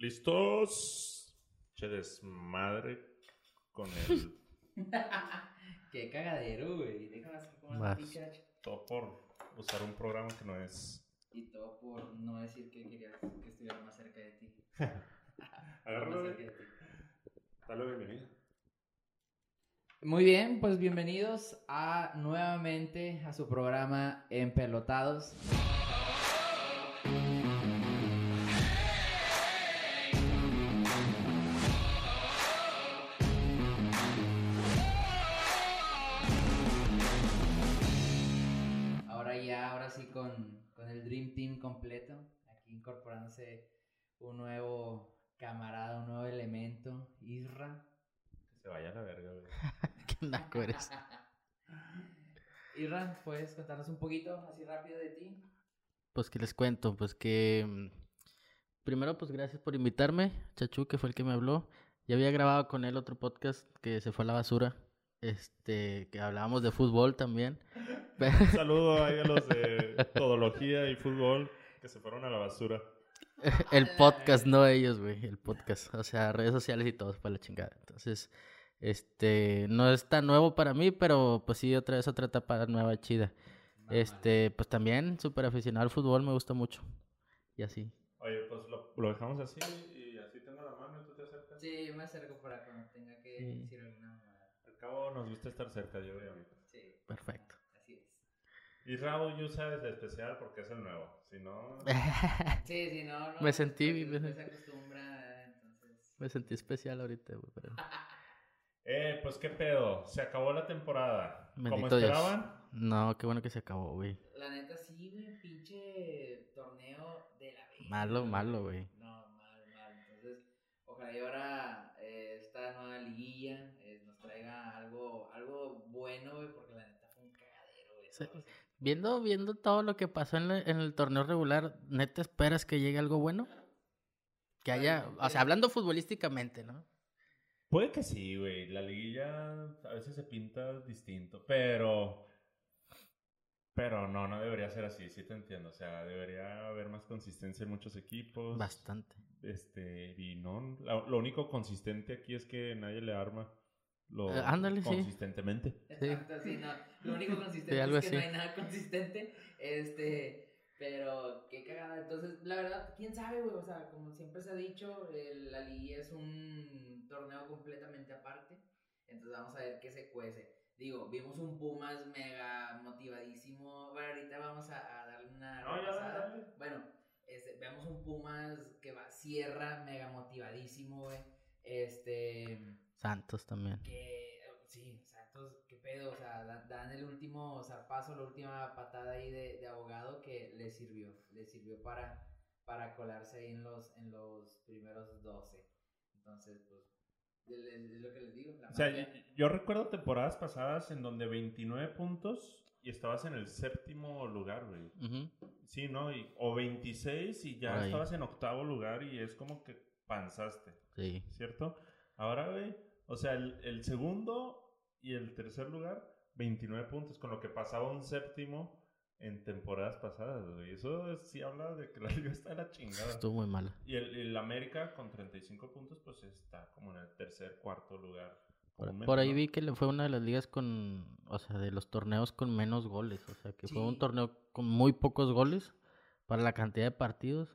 ¿Listos? Che desmadre con el. Qué cagadero, güey. Déjame hacer como una Vas. todo por usar un programa que no es. Y todo por no decir que querías que estuviera más cerca de ti. Agárralo, Más güey. cerca de ti. Dale bienvenida. Muy bien, pues bienvenidos a nuevamente a su programa Empelotados. Con, con el Dream Team completo, aquí incorporándose un nuevo camarada, un nuevo elemento, Isra. Que se vaya a la verga, güey. Qué naco eres. Irra, ¿puedes contarnos un poquito así rápido de ti? Pues que les cuento, pues que mm, primero pues gracias por invitarme, Chachu que fue el que me habló. Ya había grabado con él otro podcast que se fue a la basura, este, que hablábamos de fútbol también. Un saludo ahí a los de todología y fútbol que se fueron a la basura. el podcast, no ellos, güey, el podcast, o sea, redes sociales y todo para la chingada. Entonces, este, no es tan nuevo para mí, pero pues sí, otra vez otra etapa nueva chida. Este, pues también súper aficionado al fútbol, me gusta mucho. Y así. Oye, pues lo, lo dejamos así y así tengo la mano y tú te acercas. Sí, me acerco para cuando tenga que Sí. decir alguna cabo nos gusta estar cerca, yo mí. Sí, Perfecto. así es. Y Raúl usa es especial porque es el nuevo. Si no, Sí, sí, no, no. Me sentí- me sentí- se acostumbra, entonces. Me sentí especial ahorita, güey, pero... Eh, pues qué pedo. Se acabó la temporada. ¿Cómo Bendito Dios. esperaban? No, qué bueno que se acabó, güey. La neta, sí, güey, pinche torneo de la vida. Malo, malo, güey. No, mal, mal. Entonces, ojalá y ahora eh, esta nueva liguilla traiga algo, algo bueno, güey, porque la neta fue un cagadero, güey. Sí. todo, o sea, Viendo, viendo todo lo que pasó en, la- en el torneo regular, ¿neta esperas que llegue algo bueno? Que haya, o sea, hablando futbolísticamente, ¿no? Puede que sí, güey. La liguilla a veces se pinta distinto, pero... Pero no, no debería ser así, sí te entiendo. O sea, debería haber más consistencia en muchos equipos. Bastante. Este, y no, lo único consistente aquí es que nadie le arma lo Eh, ándale, sí. consistentemente. Exacto, sí, no. Lo único consistente algo es que no así. hay nada consistente. Este, pero qué cagada. Entonces, la verdad, quién sabe, güey. O sea, como siempre se ha dicho, el- la liguilla es un torneo completamente aparte. Entonces, vamos a ver qué se cuece. Digo, vimos un Pumas mega motivadísimo. Bueno, ahorita vamos a, a darle una. No, ya, repasada. dale. Bueno, este, vemos un Pumas que va cierra mega motivadísimo, güey. Este Santos también. que sí, Santos, qué pedo, o sea, da- dan el último zarpazo, la última patada ahí de, de abogado que le sirvió, le sirvió para, para colarse ahí en los, en los primeros 12. Entonces, pues, es, lo que les digo. La O sea, magia- yo, recuerdo temporadas pasadas en donde 29 puntos y estabas en el séptimo lugar, güey. Sí, ¿no? Y- o 26 y ya estabas en octavo lugar y es como que panzaste, Sí. ¿cierto? Ahora, güey, o sea, el, el segundo y el tercer lugar, 29 puntos, con lo que pasaba un séptimo en temporadas pasadas, güey. Eso es- sí habla de que la liga está de la chingada. Estuvo muy mal. Y el, el América con 35 puntos, pues está como en el tercer, cuarto lugar. Por, ahí ¿no? vi que le fue una de las ligas con, o sea, de los torneos con menos goles. O sea, que fue un torneo con muy pocos goles para la cantidad de partidos.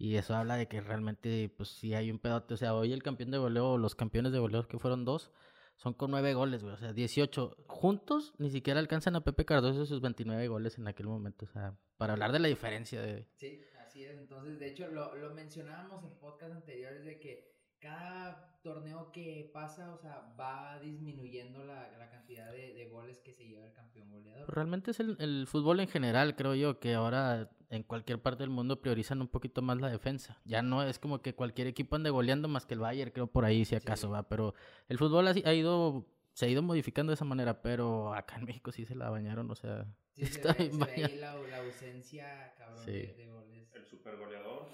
Y eso habla de que realmente, pues sí hay un pedote. O sea, hoy el campeón de goleo, o los campeones de goleo que fueron dos, son con nueve goles, güey. O sea, 18 juntos ni siquiera alcanzan a Pepe Cardoso sus 29 goles en aquel momento. O sea, para hablar de la diferencia de... Sí, así es. Entonces, de hecho, lo, lo mencionábamos en podcast anteriores de que cada torneo que pasa, o sea, va disminuyendo la, la cantidad de, de goles que se lleva el campeón goleador. Realmente es el, el fútbol en general, creo yo, que ahora en cualquier parte del mundo priorizan un poquito más la defensa. Ya no es como que cualquier equipo ande goleando más que el Bayern, creo por ahí si acaso Sí. va, pero el fútbol ha, ha ido se ha ido modificando de esa manera, pero acá en México sí se la bañaron, o sea, Sí, se está ve, bien se ve ahí la, la ausencia, cabrón, Sí. de, de goles. El super goleador.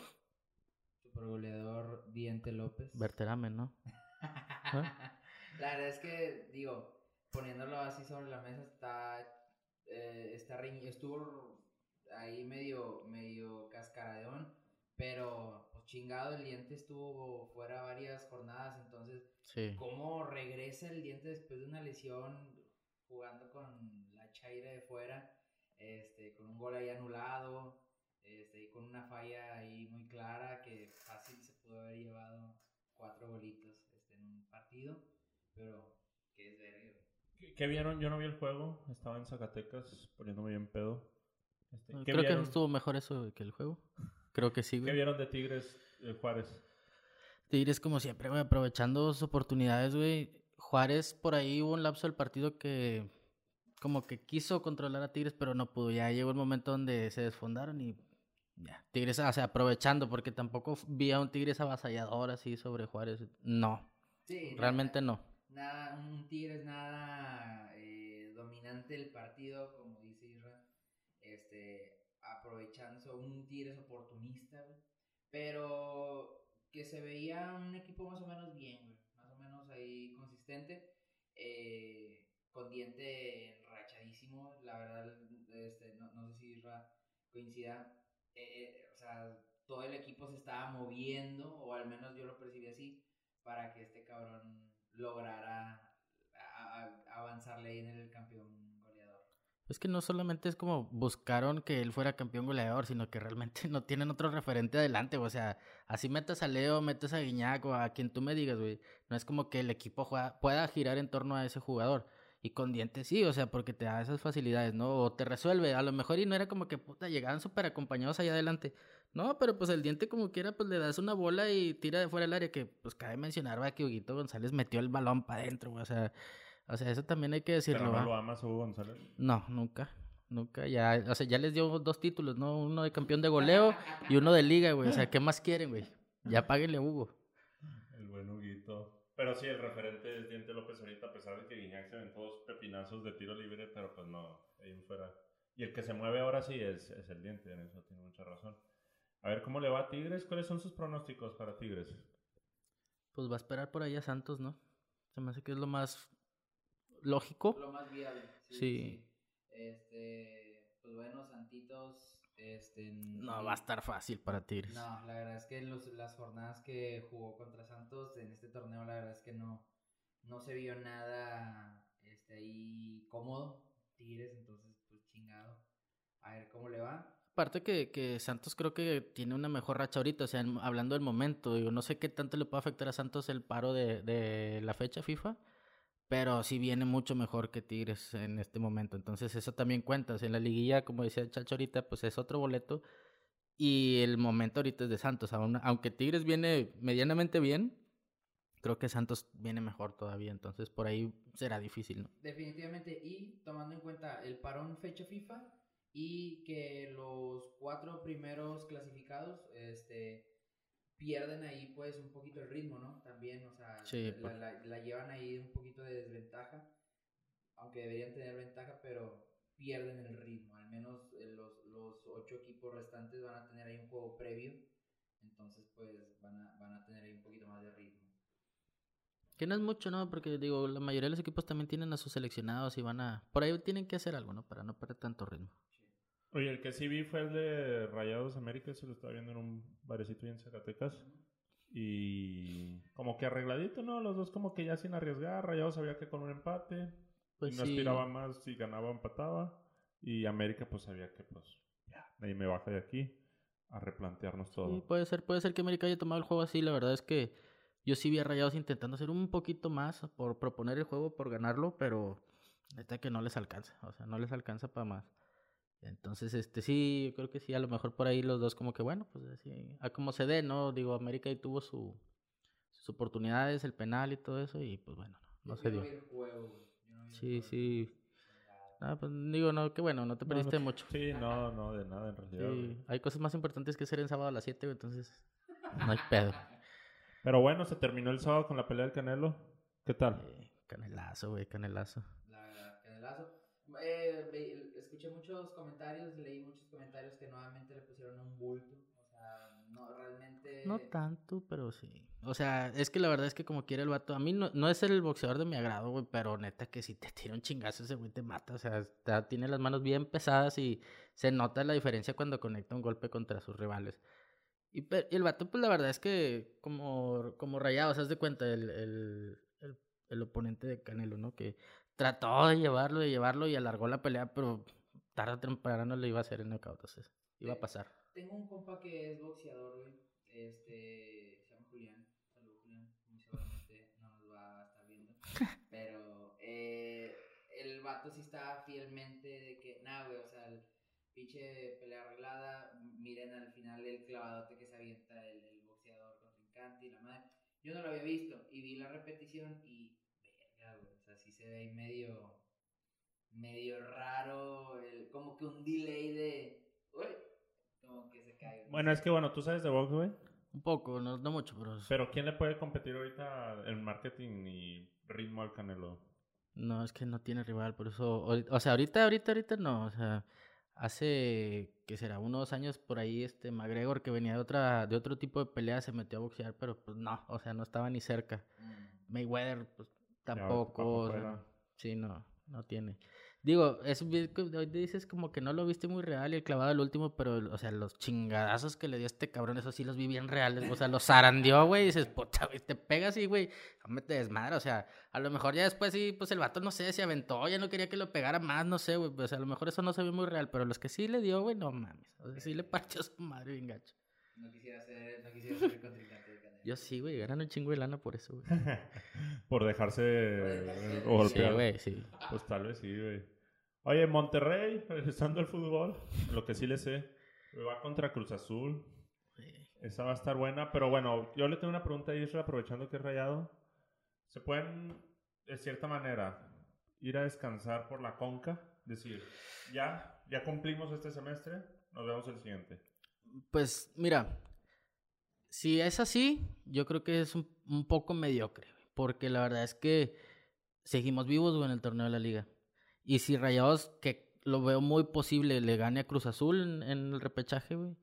Goleador Diente López. Verterame, ¿no? ¿Ah? La verdad es que, digo, poniéndolo así sobre la mesa, está, eh, está estuvo ahí medio, medio cascaradón, pero pues chingado, el diente estuvo fuera varias jornadas, entonces, Sí. ¿cómo regresa el diente después de una lesión jugando con la chaira de fuera, este, con un gol ahí anulado, este, y con una falla ahí muy clara que fácil se pudo haber llevado cuatro golitos este, en un partido, pero que es verga. ¿Qué, qué vieron? Yo no vi el juego. Estaba en Zacatecas poniéndome bien pedo. Este, ¿qué Creo que vieron? estuvo mejor eso que el juego. Creo que sí, ¿Qué güey. vieron de Tigres eh, Juárez? Tigres como siempre, güey, aprovechando sus oportunidades, güey. Juárez por ahí hubo un lapso del partido que como que quiso controlar a Tigres, pero no pudo. Ya llegó el momento donde se desfondaron y ya. Tigres, o sea, aprovechando, porque tampoco vi a un Tigres avasallador así sobre Juárez. No, Sí, realmente no. nada, un Tigres nada eh, dominante del partido, como dice Isra, este, aprovechando, un Tigres oportunista, güey, pero que se veía un equipo más o menos bien, güey, más o menos ahí consistente, eh, con diente enrachadísimo, la verdad, este, no, no sé si Isra coincida, eh, eh, o sea, todo el equipo se estaba moviendo, o al menos yo lo percibí así, para que este cabrón lograra avanzarle ahí en el campeón goleador. Es que no solamente es como buscaron que él fuera campeón goleador, sino que realmente no tienen otro referente adelante, o sea, así metas a Leo, metes a Guiñac o a quien tú me digas, güey. No es como que el equipo pueda girar en torno a ese jugador. Y con dientes sí, o sea, porque te da esas facilidades, ¿no? O te resuelve, a lo mejor y no era como que puta, llegaban súper acompañados allá adelante. No, pero pues el diente como quiera, pues le das una bola y tira de fuera del área, que pues cabe mencionar, va, que Huguito González metió el balón para adentro, güey, o sea, o sea, eso también hay que decirlo, Pero no lo amas Hugo González. No, nunca. Nunca. Ya, o sea, ya les dio dos títulos, ¿no? Uno de campeón de goleo y uno de liga, güey. O sea, ¿qué más quieren, güey? Ya páguenle a Hugo. Pero sí, el referente es Diente López ahorita, a pesar de que Guiñac se aventó dos pepinazos de tiro libre, pero pues no, ahí fuera. Y el que se mueve ahora sí es, es el Diente, en eso tiene mucha razón. A ver cómo le va a Tigres, ¿cuáles son sus pronósticos para Tigres? Pues va a esperar por ahí a Santos, ¿no? Se me hace que es lo más lógico. Lo más viable. Sí. Este, pues bueno, Santitos, este... No va a estar fácil para Tigres. No, la verdad es que los, las jornadas que jugó contra Santos en este torneo, la verdad es que no, no se vio nada este, ahí cómodo. Tigres, entonces, pues chingado. A ver cómo le va. Aparte que, que Santos creo que tiene una mejor racha ahorita, o sea, hablando del momento, digo, no sé qué tanto le puede afectar a Santos el paro de, de la fecha FIFA, pero sí viene mucho mejor que Tigres en este momento, entonces eso también cuenta, en la liguilla, como decía el Chacho ahorita, pues es otro boleto, y el momento ahorita es de Santos, aunque Tigres viene medianamente bien, creo que Santos viene mejor todavía, entonces por ahí será difícil, ¿no? Definitivamente, y tomando en cuenta el parón fecha FIFA y que los cuatro primeros clasificados este, pierden ahí pues un poquito el ritmo, ¿no? También, o sea, Sí, la, la- la llevan ahí un poquito de desventaja, aunque deberían tener ventaja, pero pierden el ritmo. Al menos eh, los, los ocho equipos restantes van a tener ahí un juego previo, entonces pues van a, van a tener ahí un poquito más de ritmo. Que no es mucho, ¿no? Porque digo, la mayoría de los equipos también tienen a sus seleccionados y van a... Por ahí tienen que hacer algo, ¿no? Para no perder tanto ritmo. Oye, el que sí vi fue el de Rayados América, se lo estaba viendo en un barecito ahí en Zacatecas. Y como que arregladito, ¿no? Los dos como que ya sin arriesgar. Rayados sabía que con un empate. Pues y no sí. aspiraba más, si ganaba empataba. Y América pues sabía que pues ya, nadie me baja de aquí a replantearnos todo. Sí, puede ser, puede ser que América haya tomado el juego así. La verdad es que yo sí vi a Rayados intentando hacer un poquito más por proponer el juego, por ganarlo, pero neta que no les alcanza. O sea, no les alcanza para más. Entonces, este sí, yo creo que sí, a lo mejor por ahí los dos como que bueno, pues así, a como se dé, ¿no? Digo, América ahí tuvo su, sus oportunidades, el penal y todo eso, y pues bueno, no, no se no dio. no Sí, juego. sí. Ah, pues digo, no, que bueno, no te No, perdiste no- mucho. Sí, no, no, de nada en realidad. Sí, hay cosas más importantes que hacer en sábado a las 7, entonces no hay pedo. Pero bueno, se terminó el sábado con la pelea del Canelo. ¿Qué tal? Eh, canelazo, güey, canelazo. La verdad, canelazo. Eh, escuché muchos comentarios, leí muchos comentarios que nuevamente le pusieron un bulto. O sea, no realmente. No tanto, pero sí. O sea, es que la verdad es que como quiere el vato, a mí no, no es el boxeador de mi agrado, güey, pero neta que si te tira un chingazo ese güey te mata. O sea, tiene las manos bien pesadas y se nota la diferencia cuando conecta un golpe contra sus rivales. Y, pe- y el vato, pues la verdad es que como, como rayado, ¿sabes de cuenta? El, el, el oponente de Canelo, ¿no? Que trató de llevarlo, de llevarlo y alargó la pelea, pero tarde o temprano le iba a hacer el knockout, entonces iba a pasar. Tengo un compa que es boxeador, güey. Este, se llama Julián. Saludos, Julián. Muy seguramente no nos va a estar viendo. Pero eh, el vato sí está fielmente de que, nada, güey, o sea, el pinche pelea arreglada. Miren al final el clavadote que se avienta el, el boxeador contrincante y la madre. Yo no lo había visto y vi la repetición y, verga, güey, o sea, sí se ve ahí medio, medio raro, el, como que un delay de, uy, como que se cae. Bueno, es que bueno, tú sabes de box, güey. Un poco, no, no mucho, pero... Pero ¿quién le puede competir ahorita en marketing y ritmo al Canelo? No, es que no tiene rival, por eso... O sea, ahorita, ahorita, ahorita no, o sea... Hace, que será, unos años por ahí, este McGregor, que venía de otra, de otro tipo de pelea, se metió a boxear, pero pues no, o sea, no estaba ni cerca. Mm. Mayweather, pues Ya, tampoco, o sea, sí, no, no tiene. Digo, es, hoy dices como que no lo viste muy real y el clavado del último, pero, o sea, los chingadazos que le dio este cabrón, eso sí los vi bien reales, o sea, los zarandeó, güey, y dices, puta, güey, te pegas y, güey, no te desmadra, o sea, a lo mejor ya después sí, pues el vato, no sé, se aventó, ya no quería que lo pegara más, no sé, güey, pues a lo mejor eso no se vio muy real, pero los que sí le dio, güey, no mames, o sea, sí le partió su madre bien gacho. No quisiera ser, no quisiera ser el contrincante de Canelo. Yo sí, güey, ganan un chingo de lana por eso, güey. Por dejarse eh, Sí, golpear. güey, sí. Pues tal vez sí, güey. Oye, Monterrey, regresando al fútbol, lo que sí le sé, va contra Cruz Azul. Esa va a estar buena, pero bueno, yo le tengo una pregunta a Isra, aprovechando que es rayado. ¿Se pueden, de cierta manera, ir a descansar por la conca? Decir, ya, ya cumplimos este semestre, nos vemos el siguiente. Pues mira, si es así, yo creo que es un, un poco mediocre, porque la verdad es que seguimos vivos en el torneo de la liga. Y si Rayados, que lo veo muy posible, le gane a Cruz Azul en, en el repechaje, güey,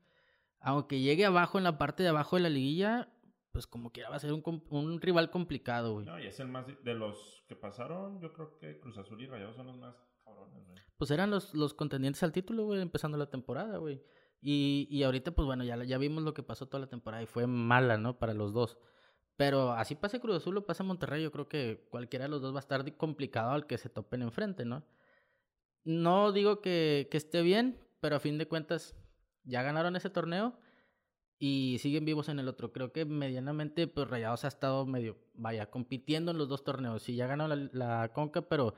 aunque llegue abajo en la parte de abajo de la liguilla, pues como quiera va a ser un, un rival complicado, güey. No, y es el más, de los que pasaron, yo creo que Cruz Azul y Rayados son los más cabrones, güey. Pues eran los, los contendientes al título, güey, empezando la temporada, güey. Y, y ahorita, pues bueno, ya, ya vimos lo que pasó toda la temporada y fue mala, ¿no? Para los dos. Pero así pase Cruz Azul o pase Monterrey, yo creo que cualquiera de los dos va a estar complicado al que se topen enfrente, ¿no? No digo que, esté bien, pero a fin de cuentas ya ganaron ese torneo y siguen vivos en el otro. Creo que medianamente, pues Rayados ha estado medio, vaya, compitiendo en los dos torneos. Sí, ya ganó la, la Conca, pero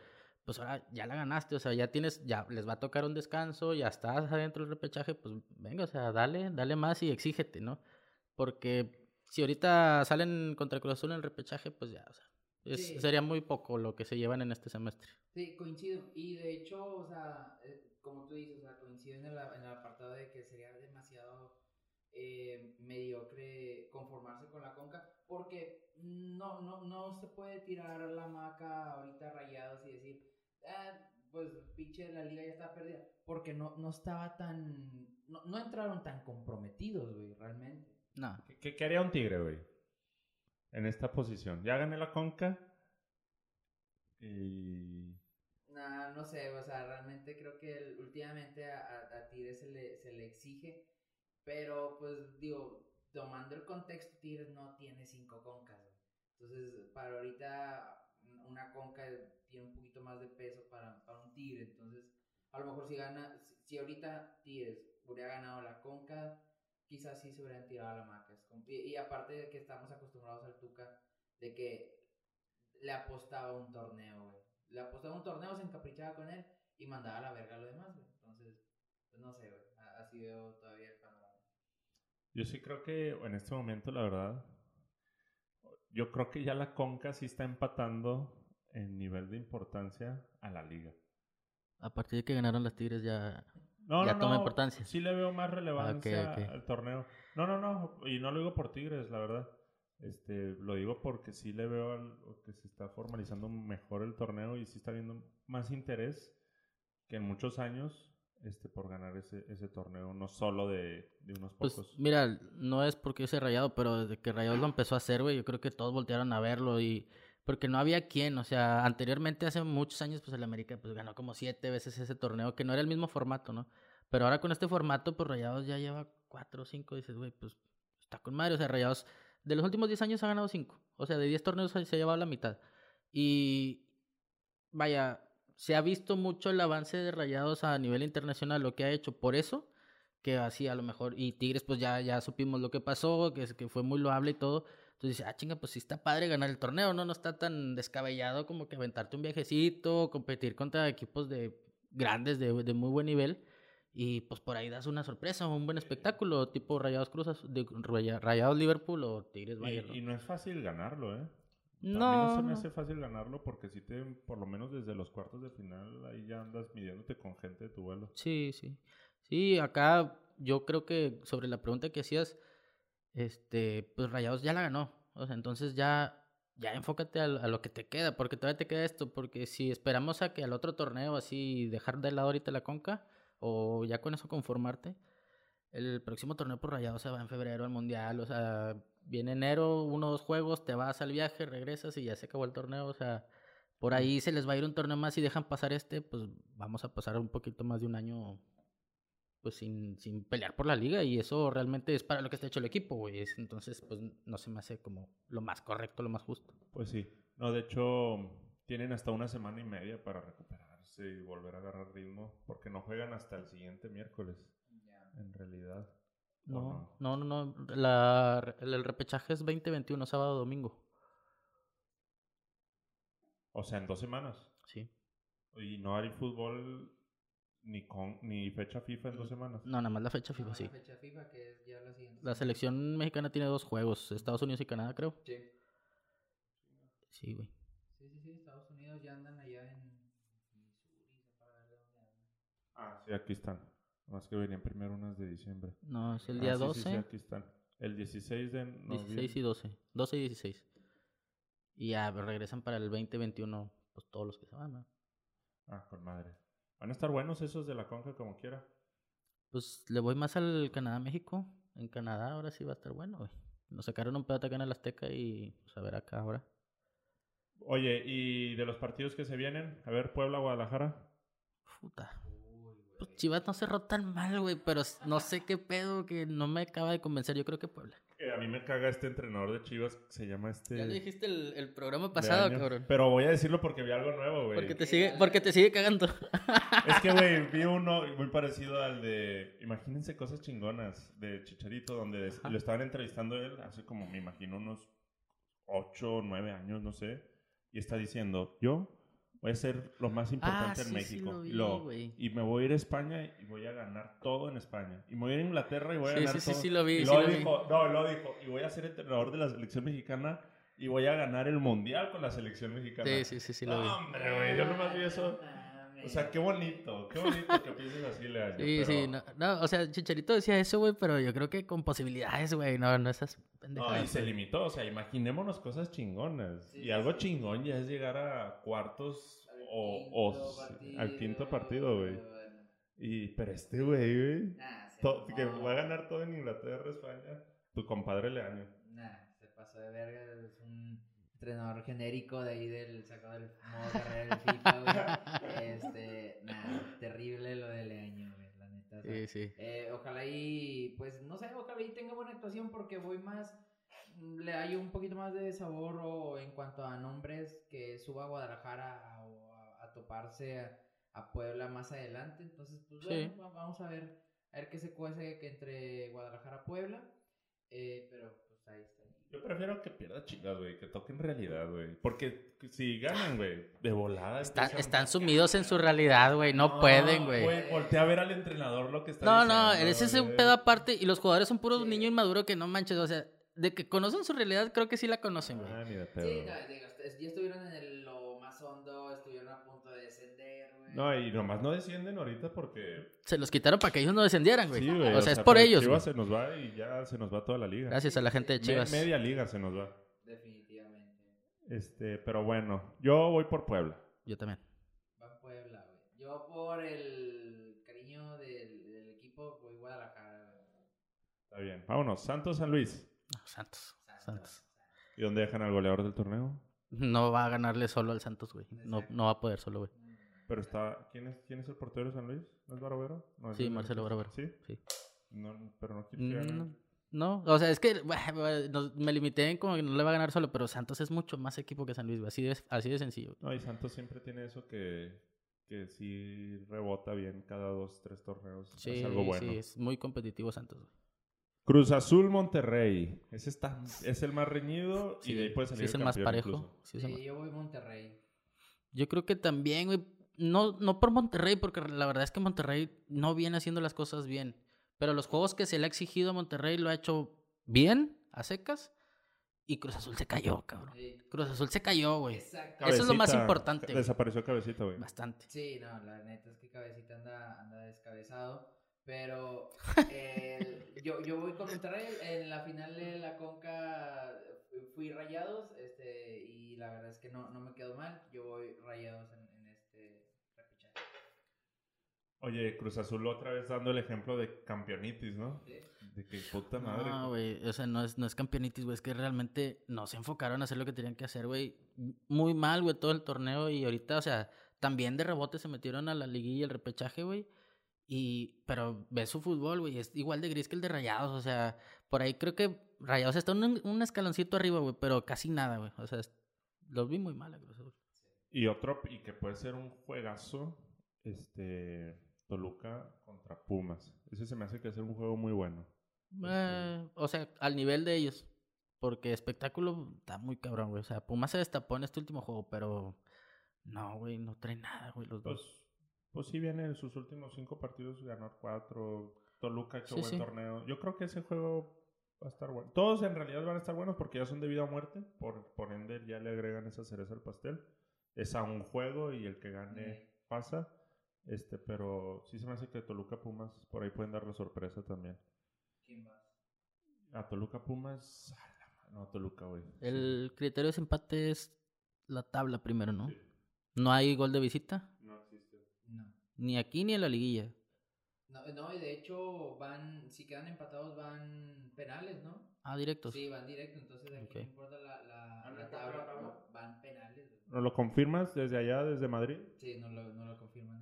pues ahora ya la ganaste, o sea, ya tienes, ya les va a tocar un descanso, ya estás adentro del repechaje, pues venga, o sea, dale, dale más y exígete, ¿no? Porque si ahorita salen contra Cruz Azul en el repechaje, pues ya, o sea, es- Sí. sería muy poco lo que se llevan en este semestre. Sí, coincido. Y de hecho, o sea, eh, como tú dices, o sea, coincido en el, en el apartado de que sería demasiado eh, mediocre conformarse con la conca, porque no, no, no se puede tirar la maca ahorita rayados y decir, ah, pues pinche la liga ya está perdida, porque no, no estaba tan, no, no entraron tan comprometidos, güey, realmente. No, ¿Qué- ¿Qué, haría un tigre, güey? En esta posición. Ya gané la conca. Y. Nah, no sé, o sea, realmente creo que el- últimamente a, a, a Tigres se le, se le exige, pero pues digo, tomando el contexto, Tigres no tiene cinco concas, entonces para ahorita una conca tiene un poquito más de peso para, para un Tigre, entonces a lo mejor si gana, si, si ahorita Tigres hubiera ganado la conca, quizás sí se hubieran tirado a la maca, y, y aparte de que estamos acostumbrados al Tuca, de que le apostaba un torneo, güey. Le apostaba un torneo, se encaprichaba con él y mandaba a la verga a lo demás, güey. Entonces, pues no sé, güey. Así veo todavía el panorama. Yo sí creo que en este momento, la verdad. Yo creo que ya la conca sí está empatando en nivel de importancia a la liga. a partir de que ganaron las Tigres ya... No, Ya no, toma no, importancia. Sí le veo más relevancia al torneo. No, no, no. Y no lo digo por Tigres, la verdad. Este, lo digo porque sí le veo al- que se está formalizando mejor el torneo y sí está viendo más interés que en muchos años este, por ganar ese, ese torneo, no solo de, de unos Pues pocos. mira, no es porque yo sea rayado, pero desde que Rayados lo empezó a hacer, güey, yo creo que todos voltearon a verlo y porque no había quien, o sea, anteriormente hace muchos años pues el América pues ganó como siete veces ese torneo, que no era el mismo formato, ¿no? Pero ahora con este formato pues Rayados ya lleva cuatro o cinco, dices, güey, pues está con madre. O sea, Rayados de los últimos 10 años ha ganado 5. O sea, de 10 torneos se ha llevado la mitad. Y vaya, se ha visto mucho el avance de Rayados a nivel internacional, lo que ha hecho. Por eso, que así a lo mejor. Y Tigres, pues ya, ya supimos lo que pasó, que, que fue muy loable y todo. Entonces dice, ah, chinga, pues sí está padre ganar el torneo, ¿no? No está tan descabellado como que aventarte un viajecito, competir contra equipos de grandes, de, de muy buen nivel. Y pues por ahí das una sorpresa, un buen espectáculo, tipo Rayados Cruzas, de, Rayados Liverpool o Tigres Bayern. Y, y, no es fácil ganarlo, ¿eh? No. no se me hace fácil ganarlo porque si te, por lo menos desde los cuartos de final, ahí ya andas midiéndote con gente de tu vuelo. Sí, sí. Sí, acá yo creo que sobre la pregunta que hacías, este, pues Rayados ya la ganó. O sea, entonces ya, ya enfócate a, lo que te queda, porque todavía te queda esto, porque si esperamos a que al otro torneo así dejar de lado ahorita la conca, o ya con eso conformarte, el próximo torneo por Rayados se va en febrero al Mundial, o sea, viene enero, uno o dos juegos, te vas al viaje, regresas y ya se acabó el torneo, o sea, por ahí se les va a ir un torneo más y dejan pasar este, pues vamos a pasar un poquito más de un año pues sin, sin pelear por la liga y eso realmente es para lo que está hecho el equipo, güey. Entonces, pues no se me hace como lo más correcto, lo más justo. Pues sí. No, de hecho, tienen hasta una semana y media para recuperarse y volver a agarrar ritmo porque no juegan hasta el siguiente miércoles. En realidad. No, no, no, no. La, el, repechaje es 2021, sábado, domingo. O sea, en dos semanas. Sí. Y no hay fútbol ni, con, ni fecha FIFA en dos semanas. No, nada más la fecha FIFA, sí. La fecha FIFA, que es ya la siguiente. La selección mexicana tiene dos juegos, Estados Unidos y Canadá, creo. Sí. Sí, güey. Sí, sí, sí, Estados Unidos ya andan allá en Missouri, para ver de dónde andan. Ah, sí, aquí están. Más que venían primero unas de diciembre. No, es el día ah, 12. Sí, sí, aquí están. El 16 de noviembre. 16 y 12. 12 y 16. Y ya regresan para el 2021, pues todos los que se van, ¿no? Ah, con madre. Van a estar buenos esos de la conca como quiera. Pues le voy más al Canadá-México. En Canadá ahora sí va a estar bueno, güey. Nos sacaron un pedazo acá en el Azteca y pues a ver acá ahora. Oye, ¿y de los partidos que se vienen? A ver, Puebla, Guadalajara. Puta. Pues Chivas no cerró tan mal, güey, pero no sé qué pedo que no me acaba de convencer. Yo creo que Puebla. A mí me caga este entrenador de Chivas, se llama este... Ya le dijiste el, el programa pasado, cabrón. Pero voy a decirlo porque vi algo nuevo, güey. Porque te sigue, porque te sigue cagando. Es que, güey, vi uno muy parecido al de... Imagínense cosas chingonas de Chicharito, donde lo estaban entrevistando él hace como, me imagino, unos 8 o 9 años, no sé. Y está diciendo, yo voy a ser lo más importante ah, en México. y, me voy a ir a España y voy a ganar todo en España. Y me voy a ir a Inglaterra y voy a ganar todo. Sí, sí, sí, lo vi. Y lo dijo, no, lo dijo, y voy a ser entrenador de la selección mexicana y voy a ganar el mundial con la selección mexicana. Sí, sí, sí, sí, lo vi. Hombre, güey, yo nomás vi eso. O sea, qué bonito, qué bonito que pienses así, Leaño. Sí, sí, no, no, o sea, Chicharito decía eso, güey, pero yo creo que con posibilidades, güey, no, no esas pendejadas. No, y se limitó, o sea, imaginémonos cosas chingonas. y algo chingón ya es llegar a cuartos o, al quinto partido, güey. Y, pero este güey, güey, que va a ganar todo en Inglaterra, España, tu compadre Leaño. Nah, se pasó de verga, es un entrenador genérico de ahí del sacado del modo carrera del FIFA, güey. Este, nada, terrible lo de Leaño, güey, la neta. sí, sí. Eh, ojalá y, pues, no sé, ojalá y tenga buena actuación porque voy más, le hay un poquito más de sabor o en cuanto a nombres que suba a Guadalajara o a, a, toparse a, a, Puebla más adelante. Entonces, pues, bueno, vamos a ver, a ver qué se cuece que entre Guadalajara y Puebla. Eh, pero, pues, ahí está. Yo prefiero que pierda chicas, güey, que toquen realidad, güey. Porque si ganan, güey, de volada. están sumidos en su realidad, güey. No, pueden, güey. Voltea a ver al entrenador lo que está No, no, ese es un pedo aparte. Y los jugadores son puros niños inmaduros que no manches. O sea, de que conocen su realidad, creo que sí la conocen, güey. Ah, mira, pero... Sí, ya estuvieron en el, lo más hondo, estuvieron a punto de descender, güey. No, y nomás no descienden ahorita porque... Se los quitaron para que ellos no descendieran, güey. Sí, güey. O, sea, es por ellos, Chivas se nos va y ya se nos va toda la liga. Gracias a la gente de Chivas. media liga se nos va. Definitivamente. Este, pero bueno, yo voy por Puebla. Yo también. Va Puebla, güey. Yo por el cariño del, del equipo voy Guadalajara. Está bien. Vámonos. Santos San Luis. Santos. Santos. ¿Y dónde dejan al goleador del torneo? No va a ganarle solo al Santos, güey. No, no va a poder solo, güey. Pero está. ¿Quién es, quién es el portero de San Luis? ¿No es Barovero? No, sí, Marcelo Barovero. ¿Sí? Sí. No, pero no quiere que mm, No, o sea, es que bueno, me limité en como que no le va a ganar solo, pero Santos es mucho más equipo que San Luis, güey, así de, así de sencillo. No, y Santos siempre tiene eso que, que sí rebota bien cada dos, tres torneos. Sí, es algo bueno. sí, es muy competitivo Santos. güey. Cruz Azul Monterrey. Ese está, es el más reñido y Sí, de ahí puede sí salir es el más campeón parejo. incluso. sí es el Sí, más- yo voy Monterrey. Yo creo que también, güey, no, no por Monterrey, porque la verdad es que Monterrey no viene haciendo las cosas bien. Pero los juegos que se le ha exigido a Monterrey lo ha hecho bien, a secas, y Cruz Azul se cayó, cabrón. Sí, Cruz Azul se cayó, güey. exacto. Eso es lo más importante. Desapareció Cabecita, güey. Bastante. Sí, no, la neta es que Cabecita anda, anda descabezado. Pero el- yo, yo voy con Monterrey. En la final de la Conca fui rayados. Este, y la verdad es que no, no me quedó mal. Yo voy rayados en. Oye, Cruz Azul otra vez dando el ejemplo de campeonitis, ¿no? Sí. De que puta madre. No, güey, o sea, no es, no es campeonitis, güey, es que realmente no se enfocaron a hacer lo que tenían que hacer, güey. Muy mal, güey, todo el torneo y ahorita, o sea, también de rebote se metieron a la liguilla y el repechaje, güey. Y, pero ves su fútbol, güey, es igual de gris que el de Rayados, o sea, por ahí creo que Rayados está un, un escaloncito arriba, güey, pero casi nada, güey, o sea, es- los vi muy mal, a Cruz Azul. Y otro, y que puede ser un juegazo, este, Toluca contra Pumas. Ese se me hace que es un juego muy bueno. Eh, o sea, al nivel de ellos, porque espectáculo está muy cabrón, güey, o sea, Pumas se destapó en este último juego, pero no, güey, no trae nada, güey, los dos. Pues, pues sí viene en sus últimos cinco partidos, ganar cuatro. Toluca hecho Sí, buen sí. torneo. Yo creo que ese juego va a estar bueno. Todos en realidad van a estar buenos porque ya son de vida o muerte. Por, por ende, ya le agregan esa cereza al pastel. Es a un juego y el que gane pasa. Este, pero sí se me hace que Toluca Pumas por ahí pueden dar la sorpresa también. ¿Quién va? A Toluca Pumas. a la ma- No, Toluca, güey. El criterio de desempate es la tabla primero, ¿no? Sí. No hay gol de visita, No existe. No. ni aquí ni en la liguilla. No, no, y de hecho van, si quedan empatados van penales, ¿no? Ah, directos. Sí, van directo, entonces aquí no importa la, la, Ah, ¿no la importa tabla, no, van penales. güey. ¿Nos lo confirmas desde allá, desde Madrid? Sí, no lo, no lo confirman.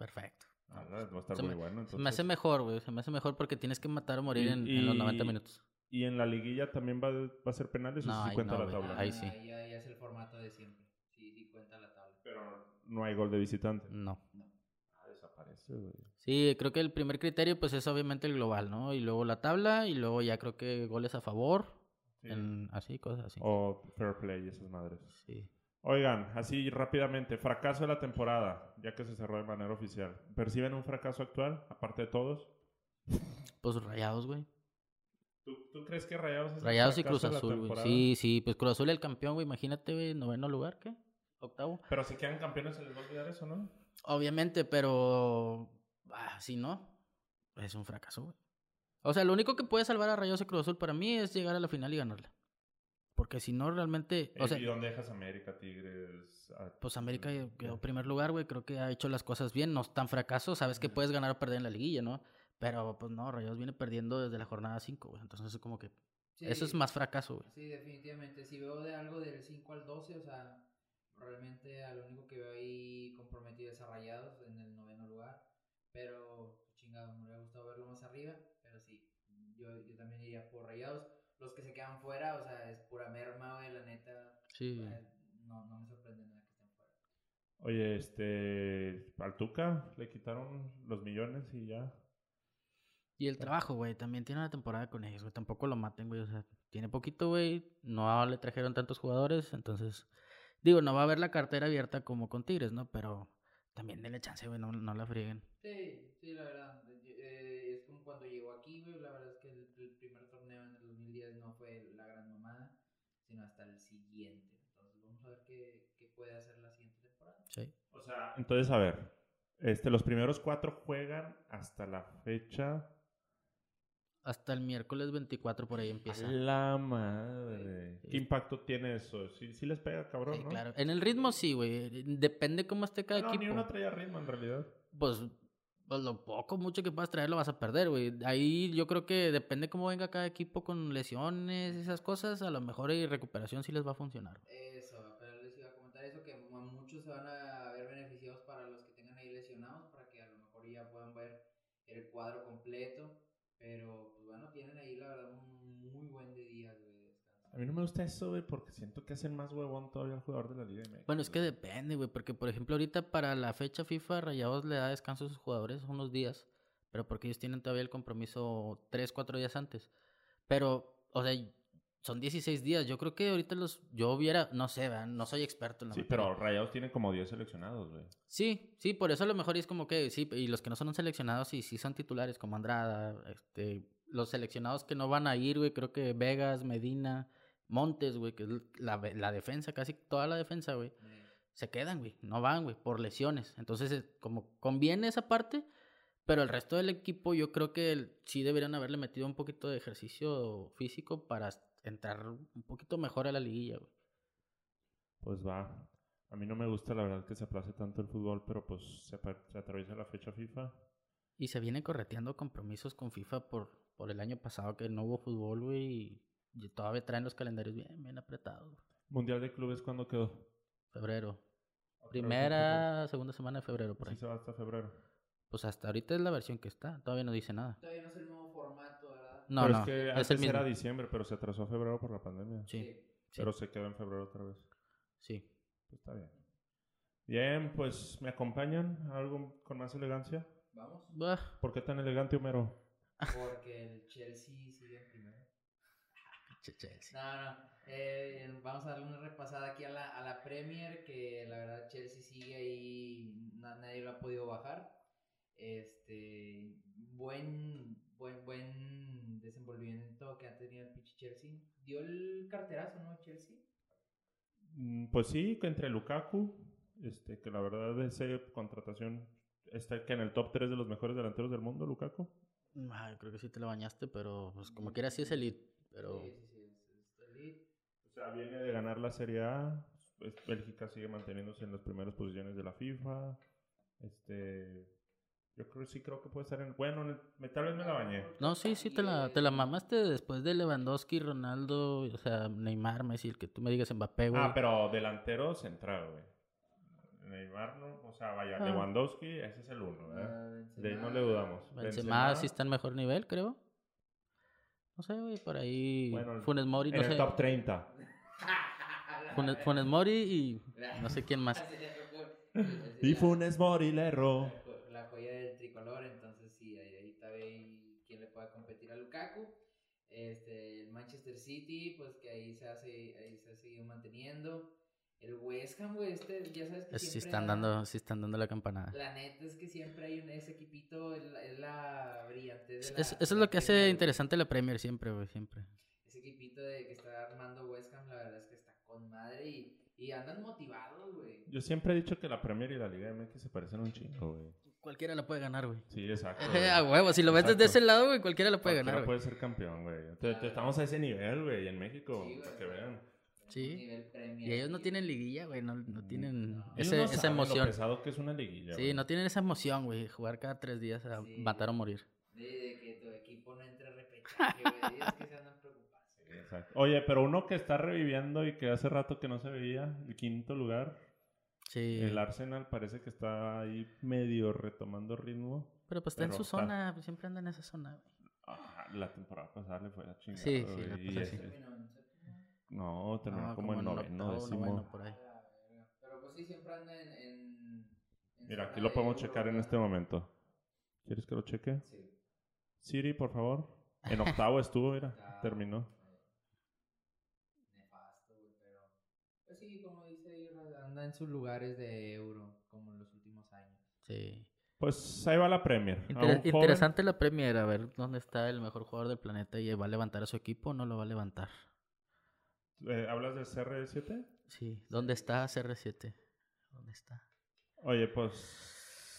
Perfecto. Ah, va a estar Se muy me- bueno. Se me entonces. hace mejor, güey. Se me hace mejor porque tienes que matar o morir Y- en, en los 90 y- minutos. ¿Y en la liguilla también va, va a ser penales No, o sí ahí cuenta no, la güey. tabla? Ahí sí. Ahí ya es el formato de siempre. Sí, sí cuenta la tabla. Pero no hay gol de visitante. No. Ah, desaparece, güey. Sí, creo que el primer criterio pues es obviamente el global, ¿no? Y luego la tabla y luego ya creo que goles a favor, Sí. en, así, cosas así. O fair play, esas madres. Sí. Oigan, así rápidamente, fracaso de la temporada, ya que se cerró de manera oficial. ¿Perciben un fracaso actual, aparte de todos? Pues rayados, güey. ¿Tú, tú crees que Rayados es el Rayados y Cruz Azul, güey. Sí, sí, pues Cruz Azul el campeón, güey. Imagínate, güey, noveno lugar, ¿qué? Octavo. Pero si quedan campeones, ¿se les va a olvidar eso, no? Obviamente, pero. Ah, si no, es un fracaso, güey. O sea, lo único que puede salvar a Rayados y Cruz Azul para mí es llegar a la final y ganarla. Porque si no, realmente. O sea, ¿Y dónde dejas América, Tigres? a- pues América quedó primer lugar, güey. Creo que ha hecho las cosas bien. No es tan fracaso. Sabes que puedes ganar o perder en la liguilla, ¿no? Pero pues no, Rayados viene perdiendo desde la jornada 5, güey. Entonces es como que. Sí, Eso es más fracaso, güey. Sí, definitivamente. Si veo de algo del 5 al 12, o sea, realmente a lo único que veo ahí comprometido es a Rayados en el noveno lugar. Pero, chingado, me hubiera gustado verlo más arriba. Pero sí, yo, yo también iría por Rayados. Los que se quedan fuera, o sea, es pura merma, güey, la neta. Sí. No, no me sorprende nada que estén fuera. Oye, este. Al Tuca le quitaron los millones y ya. Y el trabajo, güey, también tiene una temporada con ellos, güey. Tampoco lo maten, güey. O sea, tiene poquito, güey. No le trajeron tantos jugadores. Entonces, digo, no va a haber la cartera abierta como con Tigres, ¿no? Pero también denle chance, güey. No, no la frieguen. Sí, sí, la verdad. eh, es como cuando llegó aquí, güey. La verdad es que el, el primer torneo en el 2010 no fue la gran mamada, sino hasta el siguiente. Entonces, vamos a ver qué, qué puede hacer la siguiente temporada. Sí. O sea, entonces, a ver. Este, los primeros cuatro juegan hasta la fecha. Hasta el miércoles 24 por ahí empieza. La madre. Sí. ¿Qué impacto tiene eso? Sí, sí les pega, cabrón, Sí, ¿no? claro. En el ritmo sí, güey. Depende cómo esté cada No, equipo. ni uno traía ritmo en realidad. Pues, pues lo poco, mucho que puedas traer lo vas a perder, güey. Ahí yo creo que depende cómo venga cada equipo con lesiones, esas cosas. A lo mejor y recuperación sí les va a funcionar. Eso, pero les iba a comentar eso, que muchos se van a ver beneficiados para los que tengan ahí lesionados, para que a lo mejor ya puedan ver el cuadro completo. Pero, pues bueno, tienen ahí la verdad un muy buen de días, güey. de descanso. A mí no me gusta eso, güey, porque siento que hacen más huevón todavía al jugador de la Liga MX. Bueno, es que depende, güey, porque por ejemplo ahorita para la fecha FIFA Rayados le da descanso a sus jugadores unos días, pero porque ellos tienen todavía el compromiso 3, 4 días antes. Pero, o sea, son 16 días, yo creo que ahorita los, yo hubiera, no sé, ¿verdad? no soy experto en la Sí, materia. pero Rayados tiene como 10 seleccionados, güey. Sí, sí, por eso a lo mejor es como que sí, y los que no son seleccionados sí, sí son titulares, como Andrada, este, los seleccionados que no van a ir, güey, creo que Vegas, Medina, Montes, güey, que es la, la defensa, casi toda la defensa, güey, Eh, se quedan, güey, no van, güey, por lesiones. Entonces, como conviene esa parte, pero el resto del equipo yo creo que el- sí deberían haberle metido un poquito de ejercicio físico para entrar un poquito mejor a la liguilla, güey. Pues va. A mí no me gusta, la verdad, que se aplace tanto el fútbol, pero pues se, se atraviesa la fecha FIFA. Y se viene correteando compromisos con FIFA por, por el año pasado que no hubo fútbol, güey, y, y todavía traen los calendarios bien, bien apretados. Mundial de Clubes, ¿cuándo quedó? Febrero. Primera, segunda semana de febrero, por ahí. Sí se va hasta febrero. Pues hasta ahorita es la versión que está, todavía no dice nada. Todavía no es el nuevo formato, ¿verdad? No, pero no, es que es antes el mismo. era diciembre, pero se atrasó a febrero por la pandemia. Sí, sí, Pero se quedó en febrero otra vez. sí. Pues está bien. Bien, pues, ¿me acompañan? ¿Algo con más elegancia? Vamos. Bah, ¿Por qué tan elegante, Homero? Porque el Chelsea sigue che, Chelsea. No, no. eh, vamos a darle una repasada aquí a la, a la Premier, que la verdad Chelsea sigue ahí, na- nadie lo ha podido bajar. Este, buen, buen, buen desenvolvimiento que ha tenido el pinche Chelsea. Dio el carterazo, ¿no? Chelsea. Mm, Pues sí, que entre Lukaku, este, que la verdad esa contratación está que en el top 3 de los mejores delanteros del mundo, Lukaku. Ah, creo que sí te lo bañaste, pero pues como quiera sí es elite. Pero Sí, sí, sí, es- es elite. O sea, viene de ganar la Serie A. pues, Bélgica sigue manteniéndose en las primeras posiciones de la FIFA. Este, yo creo sí creo que puede estar en bueno, me- tal vez me la bañé. No, sí, sí te la, te la mamaste después de Lewandowski, Ronaldo, o sea, Neymar, Messi, el que tú me digas Mbappé, güey. Ah, pero delantero central, güey. Neymar no, o sea, vaya, Ah. Lewandowski, ese es el uno, ¿verdad? Ah, De ahí no Benzema. le dudamos. Benzema sí está en mejor nivel, creo. No sé, güey, por ahí Bueno, el- Funes Mori, en no el sé. top 30. Funes, Funes Mori y no sé quién más. Y Funes Mori le erró. La joya del tricolor, entonces sí, ahí, ahí está ahí quién le puede competir a Lukaku. Este, el Manchester City, pues que ahí se hace, ahí se ha seguido manteniendo. El West Ham, güey, este, ya sabes que Sí siempre están da- dando, sí están dando la campanada. La neta es que siempre hay un, ese equipito, es la, es la brillantez de la- Es- de eso es lo que hace Premier, interesante la Premier siempre, güey, siempre. Ese equipito de que está armando West Ham, la verdad es que está con madre y, y andan motivados, güey. Yo siempre he dicho que la Premier y la Liga MX se parecen un chingo, güey. Cualquiera la puede ganar, güey. Sí, exacto. A huevo, si lo ves desde ese lado, güey, cualquiera la puede Cualquiera ganar, güey. puede ser campeón, güey. Estamos a ese nivel, güey, en México, Sí, güey. para que vean. Sí. Nivel Premier. Y ellos no tienen liguilla, güey, no, no tienen No. Ellos ese- no esa saben Lo emoción. pesado que es una liguilla, Sí, güey. no tienen esa emoción, güey, jugar cada tres días a Sí. matar o morir. De, de que tu equipo no entre a repechaje, güey. Es que se andan preocupados. Sí, exacto. Oye, pero uno que está reviviendo y que hace rato que no se veía, el quinto lugar, Sí. el Arsenal parece que está ahí medio retomando ritmo. Pero pues está en su está- zona, siempre anda en esa zona, güey. Ah, la temporada pasada le fue la chingada. Sí, sí, güey, la y pasada ese- sí. No, terminó No, como, en noveno, octavo, décimo. noveno, por ahí. Pero pues sí, siempre anda en. en, en Mira, aquí lo de podemos checar en este momento. ¿Quieres que lo cheque? Sí. Siri, por favor. En octavo estuvo, mira. Terminó. Nefasto, pero. Pues sí, como dice Irra, anda en sus lugares de euro, como en los últimos años. Sí. Pues ahí va la Premier. Inter- joven- interesante la Premier, a ver dónde está el mejor jugador del planeta y va a levantar a su equipo o no lo va a levantar. Eh, ¿Hablas de CR7? Sí, ¿dónde está CR7? ¿Dónde está? Oye, pues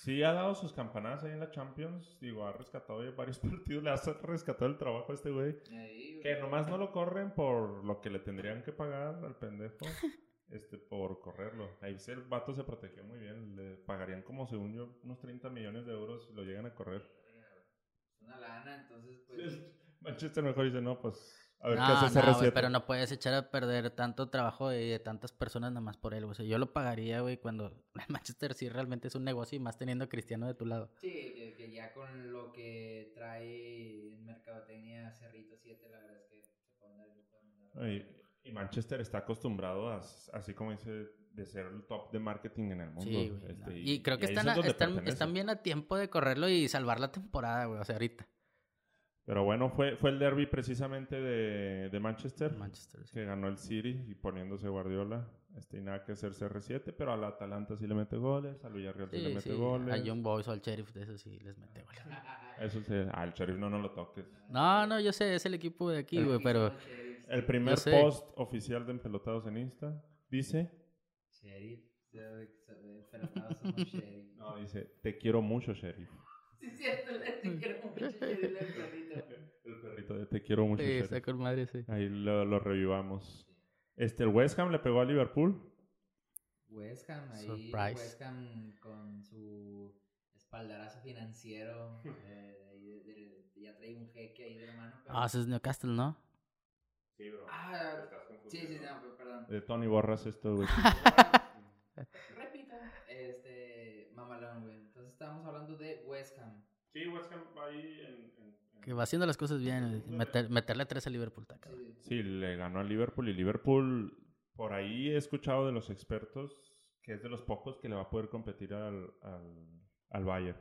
sí ha dado sus campanadas ahí en la Champions. Digo, ha rescatado ya varios partidos. Le ha rescatado el trabajo a este güey. Ahí, güey. Que nomás no lo corren por lo que le tendrían que pagar al pendejo. Este, por correrlo. Ahí el vato se protegió muy bien. Le pagarían como, según yo, unos 30 millones de euros si lo llegan a correr. Es una lana, entonces, pues. Manchester mejor dice, no, pues A ver qué No, hace no, güey, CR7. pero no puedes echar a perder tanto trabajo de, de tantas personas nada más por él. O sea, yo lo pagaría, güey, cuando el Manchester sí realmente es un negocio y más teniendo a Cristiano de tu lado. Sí, que, que ya con lo que trae en mercadotecnia Cerrito 7, la verdad es que se dar el. Y, y Manchester está acostumbrado a, así como dice, de ser el top de marketing en el mundo. Sí, güey. este, no. Y creo que es están, a- donde están, están bien a tiempo de correrlo y salvar la temporada, güey. O sea, ahorita. Pero bueno, fue, fue el derby precisamente de, de Manchester. Manchester. sí. que ganó el City y poniéndose Guardiola. Este, y nada que hacer CR7, pero al Atalanta sí le mete goles, al Villarreal sí, le Sí, mete sí. goles. A Young Boys o al Sheriff, de eso sí les mete, güey. Eso sí, al Sheriff no, no lo toques. No, no, yo sé, es el equipo de aquí, güey, pero... El primer post oficial de Empelotados en Insta dice, Sheriff, no, dice, te quiero mucho, Sheriff. Sí, cierto, le te quiero mucho el perrito. El perrito de te quiero mucho, Sí, Sheriff. está con madre, sí. Ahí lo, lo revivamos. Este, el West Ham le pegó a Liverpool. West Ham, ahí Surprise. West Ham con su espaldarazo financiero, eh, de- de- ya trae un jeque ahí de la mano. pero- Ah, ese es Newcastle, ¿no? Sí, bro. Ah, sí, sí, no, pero perdón. De Tony Borras esto, güey. Repito. Este, mamalón, güey. Entonces estábamos hablando de West Ham. Sí, West Ham va ahí en... Que va haciendo las cosas bien. Meter- meterle tres a Liverpool, está cabrón. Sí, Sí, le ganó a Liverpool y Liverpool, por ahí he escuchado de los expertos que es de los pocos que le va a poder competir al, al, al Bayern.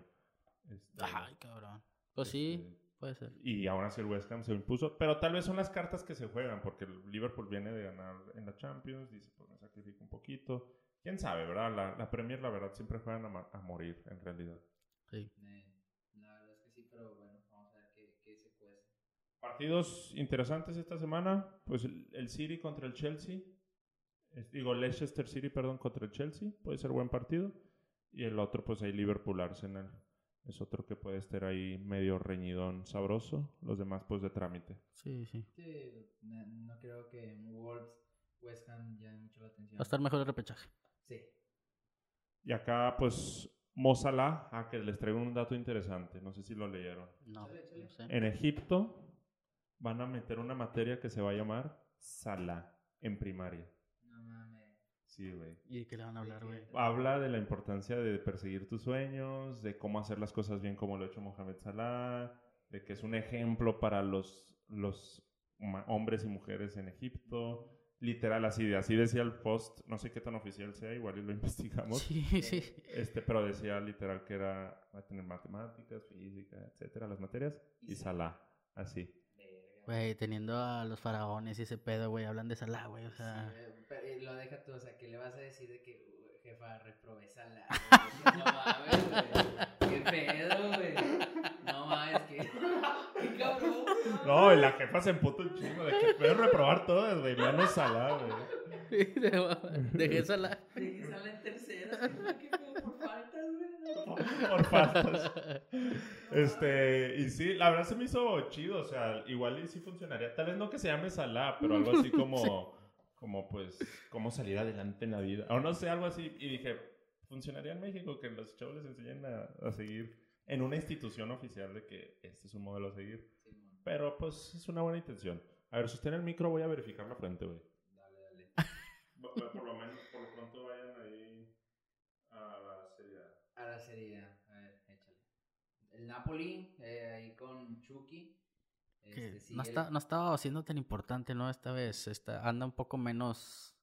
Este, Ay, cabrón. Pues sí, este, puede ser. y aún así el West Ham se impuso, pero tal vez son las cartas que se juegan, porque el Liverpool viene de ganar en la Champions, dice, pues me sacrifico un poquito. Quién sabe, ¿verdad? La, la Premier, la verdad, siempre juegan a, a morir, en realidad. Sí. Eh, la verdad es que sí, pero bueno, vamos a ver qué, qué se cuece. Partidos interesantes esta semana, pues el, el City contra el Chelsea, Es- digo Leicester City, perdón, contra el Chelsea, puede ser buen partido, y el otro pues ahí Liverpool Arsenal, es otro que puede estar ahí medio reñidón sabroso, los demás pues de trámite. Sí, sí. Sí, no, no creo que en Wolves, West Ham llame mucho la atención. Va a estar mejor el repechaje. Sí. Y acá pues Mo Salah, ah, que les traigo un dato interesante, no sé si lo leyeron. No, sé. En Egipto van a meter una materia que se va a llamar Salah en primaria. No mames. Sí, güey. ¿Y de qué le van a hablar, güey? habla de la importancia de perseguir tus sueños, de cómo hacer las cosas bien como lo ha hecho Mohamed Salah, de que es un ejemplo para los, los hombres y mujeres en Egipto. Literal, así, de- así decía el post, no sé qué tan oficial sea, igual y lo investigamos. Sí, sí. Este, pero decía literal que era, va a tener matemáticas, física, etcétera, las materias, y Salah, así. Güey, teniendo a los faraones y ese pedo, güey, hablan de Salah, güey, o sea... Sí, pero, lo deja tú, o sea, que le vas a decir de que, "Uh, jefa, reprobé Salah. güey"? No mames, güey. Qué pedo, güey. No mames, que. Qué cabrón. No, y la jefa se emputó un chingo de que pueden reprobar todas, güey, menos Salah, güey. Dejé Salah. Dejé Salah en tercera. Qué pedo por faltas. Este, y sí, la verdad se me hizo chido, o sea, igual y sí funcionaría. Tal vez no que se llame Salah, pero algo así como, como pues, cómo salir adelante en la vida. O no sé, algo así. Y dije, funcionaría en México que los chavos les enseñen a, a seguir en una institución oficial de que este es un modelo a seguir. Pero pues es una buena intención. A ver, si usted en el micro voy a verificar la fuente, güey. Dale, dale. Por lo menos, por lo pronto vayan ahí a la serie. Ahora sería, a ver, échale. El Napoli, eh, ahí con Chucky. Que Este, sigue no, el- está, no estaba siendo tan importante, ¿no? Esta vez está, anda un poco menos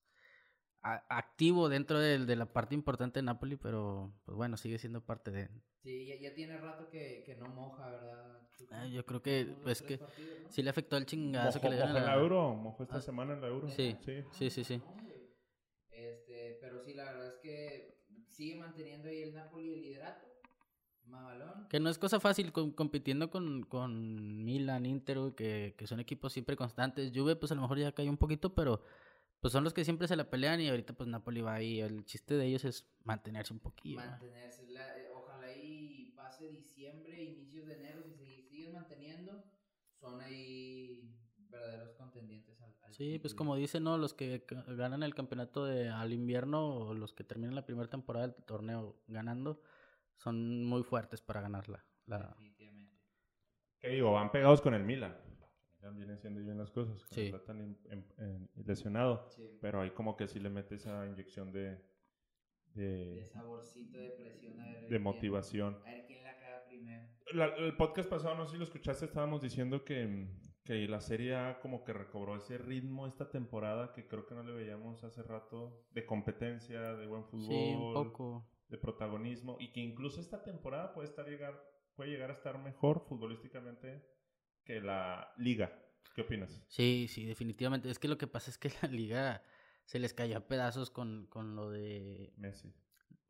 a- activo dentro del- de, la parte importante de Napoli, pero pues bueno, sigue siendo parte de... Sí, ya, ya tiene rato que, que no moja, ¿verdad? Chucky? Ah, yo creo que, dos, pues, que partidos, ¿no? Sí le afectó el chingazo Mojó, que le dieron mojó la euro, mojó esta Ah, semana en la euro. sí. sí. Sí, sí, sí. No. Este, pero sí, la verdad es que sigue manteniendo ahí el Napoli el liderato. Mamalón. Que no es cosa fácil com- compitiendo con, con Milan, Inter, que, que son equipos siempre constantes. Juve, pues a lo mejor ya cayó un poquito, pero pues son los que siempre se la pelean y ahorita pues Napoli va ahí. El chiste de ellos es mantenerse un poquillo. Mantenerse. la- eh, ojalá y pase diciembre, inicios de enero, si se siguen manteniendo, son ahí verdaderos contendientes Sí, pues como dicen, ¿no? Los que ganan el campeonato de, al invierno o los que terminan la primera temporada del torneo ganando son muy fuertes para ganar la... la... Definitivamente. ¿Qué digo? Van pegados con el Milan. Zidane viene haciendo bien las cosas, Sí. está tan en- en- en- lesionado. Sí. Pero ahí como que sí le mete esa inyección de, De de, saborcito de presión. A ver, de quién- motivación. A ver quién la caga primero. La- el podcast pasado, no sé si lo escuchaste, estábamos diciendo que, que la Serie A como que recobró ese ritmo esta temporada que creo que no le veíamos hace rato de competencia, de buen fútbol, Sí, un poco. de protagonismo y que incluso esta temporada puede estar llegar puede llegar a estar mejor futbolísticamente que la liga. ¿Qué opinas? Sí, sí, definitivamente. Es que lo que pasa es que la liga se les cayó a pedazos con, con lo de... Messi.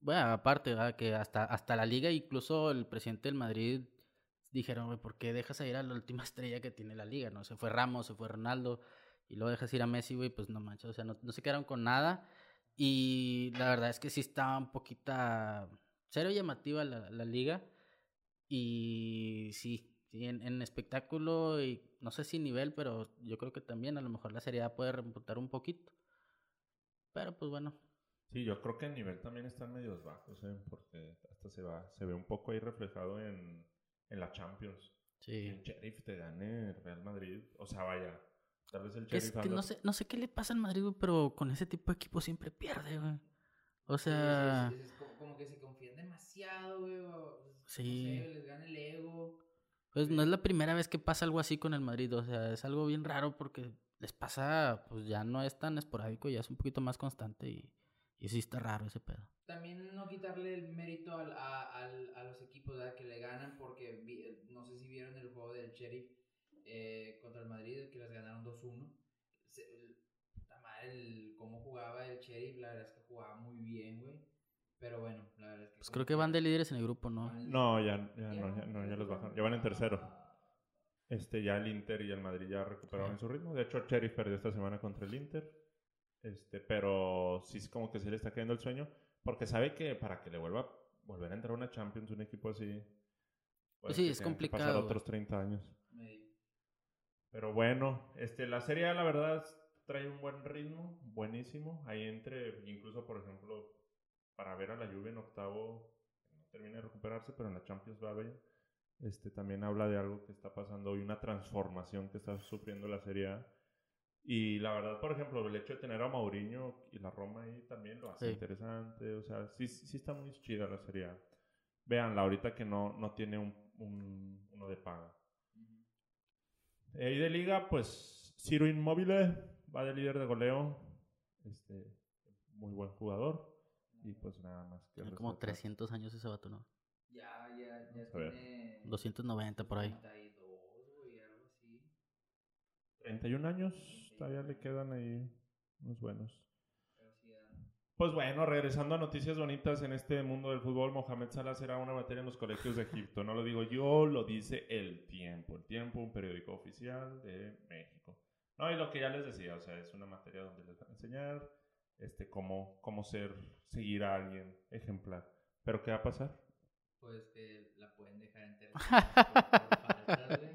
Bueno, aparte, ¿verdad? que hasta, hasta la liga, incluso el presidente del Madrid dijeron, güey, ¿por qué dejas ir a la última estrella que tiene la liga? ¿no? Se fue Ramos, se fue Ronaldo, y luego dejas ir a Messi, güey, pues no manches, o sea, no, no se quedaron con nada. Y la verdad es que sí estaba un poquita cero llamativa la, la liga. Y sí, sí en, en espectáculo y no sé si nivel, pero yo creo que también a lo mejor la Serie A puede remontar un poquito. Pero pues bueno, Sí, yo creo que el nivel también están medios bajos, ¿eh? porque hasta se va, se ve un poco ahí reflejado en, en la Champions. Que sí. el Sheriff te gane el Real Madrid. O sea, vaya. Tal vez el Que es Sheriff que no sé, no sé qué le pasa al Madrid, güey, pero con ese tipo de equipo siempre pierde, güey. O Sí, sí, sea, sí, sí, es como, como que se confían demasiado, güey. o, pues, Sí. No sé, les gana el ego. pues no es la primera vez que pasa algo así con el Madrid. O sea, es algo bien raro porque les pasa, pues ya no es tan esporádico, ya es un poquito más constante y, y sí está raro ese pedo. También no quitarle el mérito al- a, al- a los equipos ¿verdad? que le ganan, porque vi- eh, no sé si vieron el juego del Sheriff eh, contra el Madrid, que les ganaron 2-1. Se- el- cómo jugaba el Sheriff, la verdad es que jugaba muy bien, güey. Pero bueno, la verdad es que. Pues creo que van de líderes en el grupo, ¿no? No, ya, ya, no, ya, no, ya los bajaron. Ya van en tercero. Este, ya el Inter y el Madrid ya recuperaron Sí. su ritmo. De hecho, el Sheriff perdió esta semana contra el Inter. Este, pero sí es como que se le está cayendo el sueño. Porque sabe que para que le vuelva volver a entrar a una Champions, un equipo así. puede Sí, que es complicado, Pasar otros 30 años. Pero bueno, este, la Serie A, la verdad, trae un buen ritmo, buenísimo. Ahí entre, incluso, por ejemplo, para ver a la Juve en octavo, no termina de recuperarse, pero en la Champions va bien. Este, también habla de algo que está pasando hoy, una transformación que está sufriendo la Serie A. Y la verdad, por ejemplo, el hecho de tener a Mourinho y la Roma ahí también lo hace Sí. interesante. O sea, sí, sí está muy chida la Serie. Veanla, ahorita que no, no tiene un, un- uno de paga. Eh, y de liga, pues Ciro Inmóvil va de líder de goleo. Este, muy buen jugador. Y pues nada más que Tiene como resaltar. 300 años ese vato, ¿no? Ya, ya, ya tiene. 290 por ahí. 32, güey, algo así. 31 años, todavía le quedan ahí unos buenos. Pues bueno, regresando a noticias bonitas en este mundo del fútbol, Mohamed Salah será una materia en los colegios de Egipto. No lo digo yo, lo dice El Tiempo. El Tiempo, un periódico oficial de México. No, y lo que ya les decía, o sea, es una materia donde les van a enseñar este, cómo, cómo ser, seguir a alguien ejemplar. ¿Pero qué va a pasar? Pues que la pueden dejar en tercera por, por faltas, güey.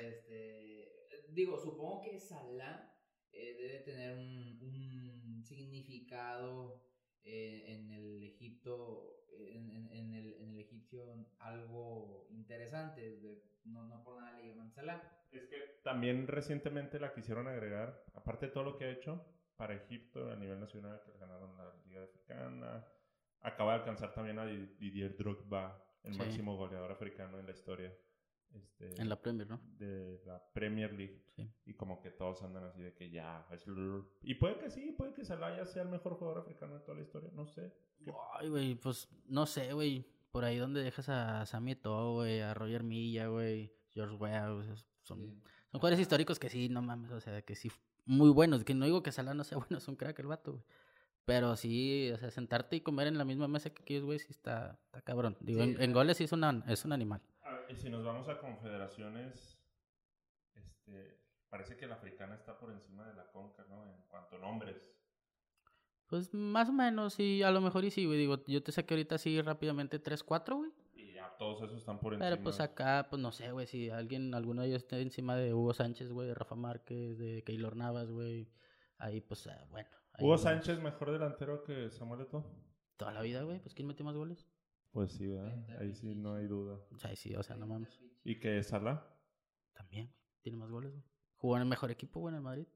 Este, digo, supongo que Salah eh, debe tener un, un significado eh, en el Egipto, en, en- en el, en el egipcio algo interesante. de- no, no por nada le llaman Salah. Es que también recientemente la quisieron agregar, aparte de todo lo que ha hecho para Egipto a nivel nacional, que le ganaron la Liga Africana, acaba de alcanzar también a Di- Didier Drogba, el Sí. máximo goleador africano en la historia este, En la Premier, ¿no? de la Premier League. Sí. Y como que todos andan así de que ya... es Y puede que sí, puede que Salah ya sea el mejor jugador africano de toda la historia, no sé. ¿Qué- Ay, güey, pues no sé, güey. Por ahí donde dejas a Sammy Eto'o, güey, a Roger Milla, güey, George Weah, o sea, son, Sí. son jugadores históricos que sí, no mames, o sea, que sí, muy buenos. Que no digo que Salah no sea bueno, es un crack el vato, güey. Pero sí, o sea, sentarte y comer en la misma mesa que aquellos, güey, sí está, está cabrón. Digo, Sí, en goles sí es, una, es un animal. Y si nos vamos a confederaciones, este, parece que la africana está por encima de la conca, ¿no? En cuanto a nombres. Pues más o menos, sí, a lo mejor y sí, güey. Digo, yo te saqué ahorita así rápidamente 3-4, güey. Y ya todos esos están por encima. Pero pues acá, pues no sé, güey, si alguien, alguno de ellos está encima de Hugo Sánchez, güey, de Rafa Márquez, de Keylor Navas, güey. Ahí, pues, ah, bueno. ahí Hugo vamos. Sánchez mejor delantero que Samuel Eto'o. Toda la vida, güey, pues ¿quién metió más goles? Pues sí, ¿verdad? Ahí sí no hay duda. O sea, ahí sí, o sea, no mames. ¿Y que Salah? También, güey. tiene más goles, güey. Jugó en el mejor equipo, güey, en el Madrid.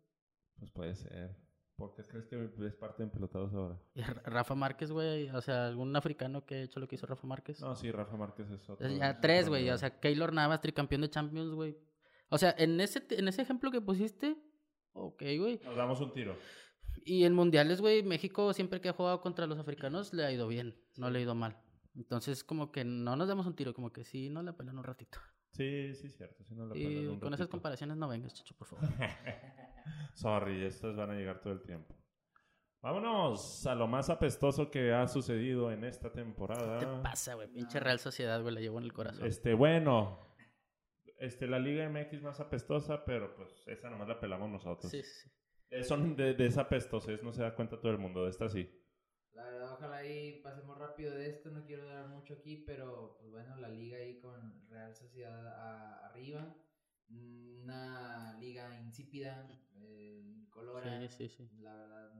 Pues puede ser. ¿Por qué crees que es parte de pelotados ahora? Y Rafa Márquez, güey, o sea, algún africano que ha hecho lo que hizo Rafa Márquez. No, sí, Rafa Márquez es otro. Es es ya tres, güey, o sea, Keylor Navas, tricampeón de Champions, güey. O sea, en ese, en ese ejemplo que pusiste, ok, güey. Nos damos un tiro. Y en mundiales, güey, México siempre que ha jugado contra los africanos le ha ido bien, no le ha ido mal. Entonces, como que no nos damos un tiro, como que sí, no la pelan un ratito. Sí, sí, cierto. Sí nos la Y un con esas ratito. comparaciones no vengas, chicho, por favor. Sorry, estas van a llegar todo el tiempo. Vámonos a lo más apestoso que ha sucedido en esta temporada. ¿Qué te pasa, güey? Pinche Real Sociedad, güey, la llevo en el corazón. Este, bueno. Este, la Liga MX más apestosa, pero pues esa nomás la pelamos nosotros. Sí, sí, son de, de esa apestosez, no se da cuenta todo el mundo. De esta sí. La verdad, ojalá ahí pasemos rápido de esto, no quiero dar mucho aquí, pero pues bueno, la liga ahí con Real Sociedad a- arriba, una liga insípida, eh, colora, Sí, sí, sí. la verdad,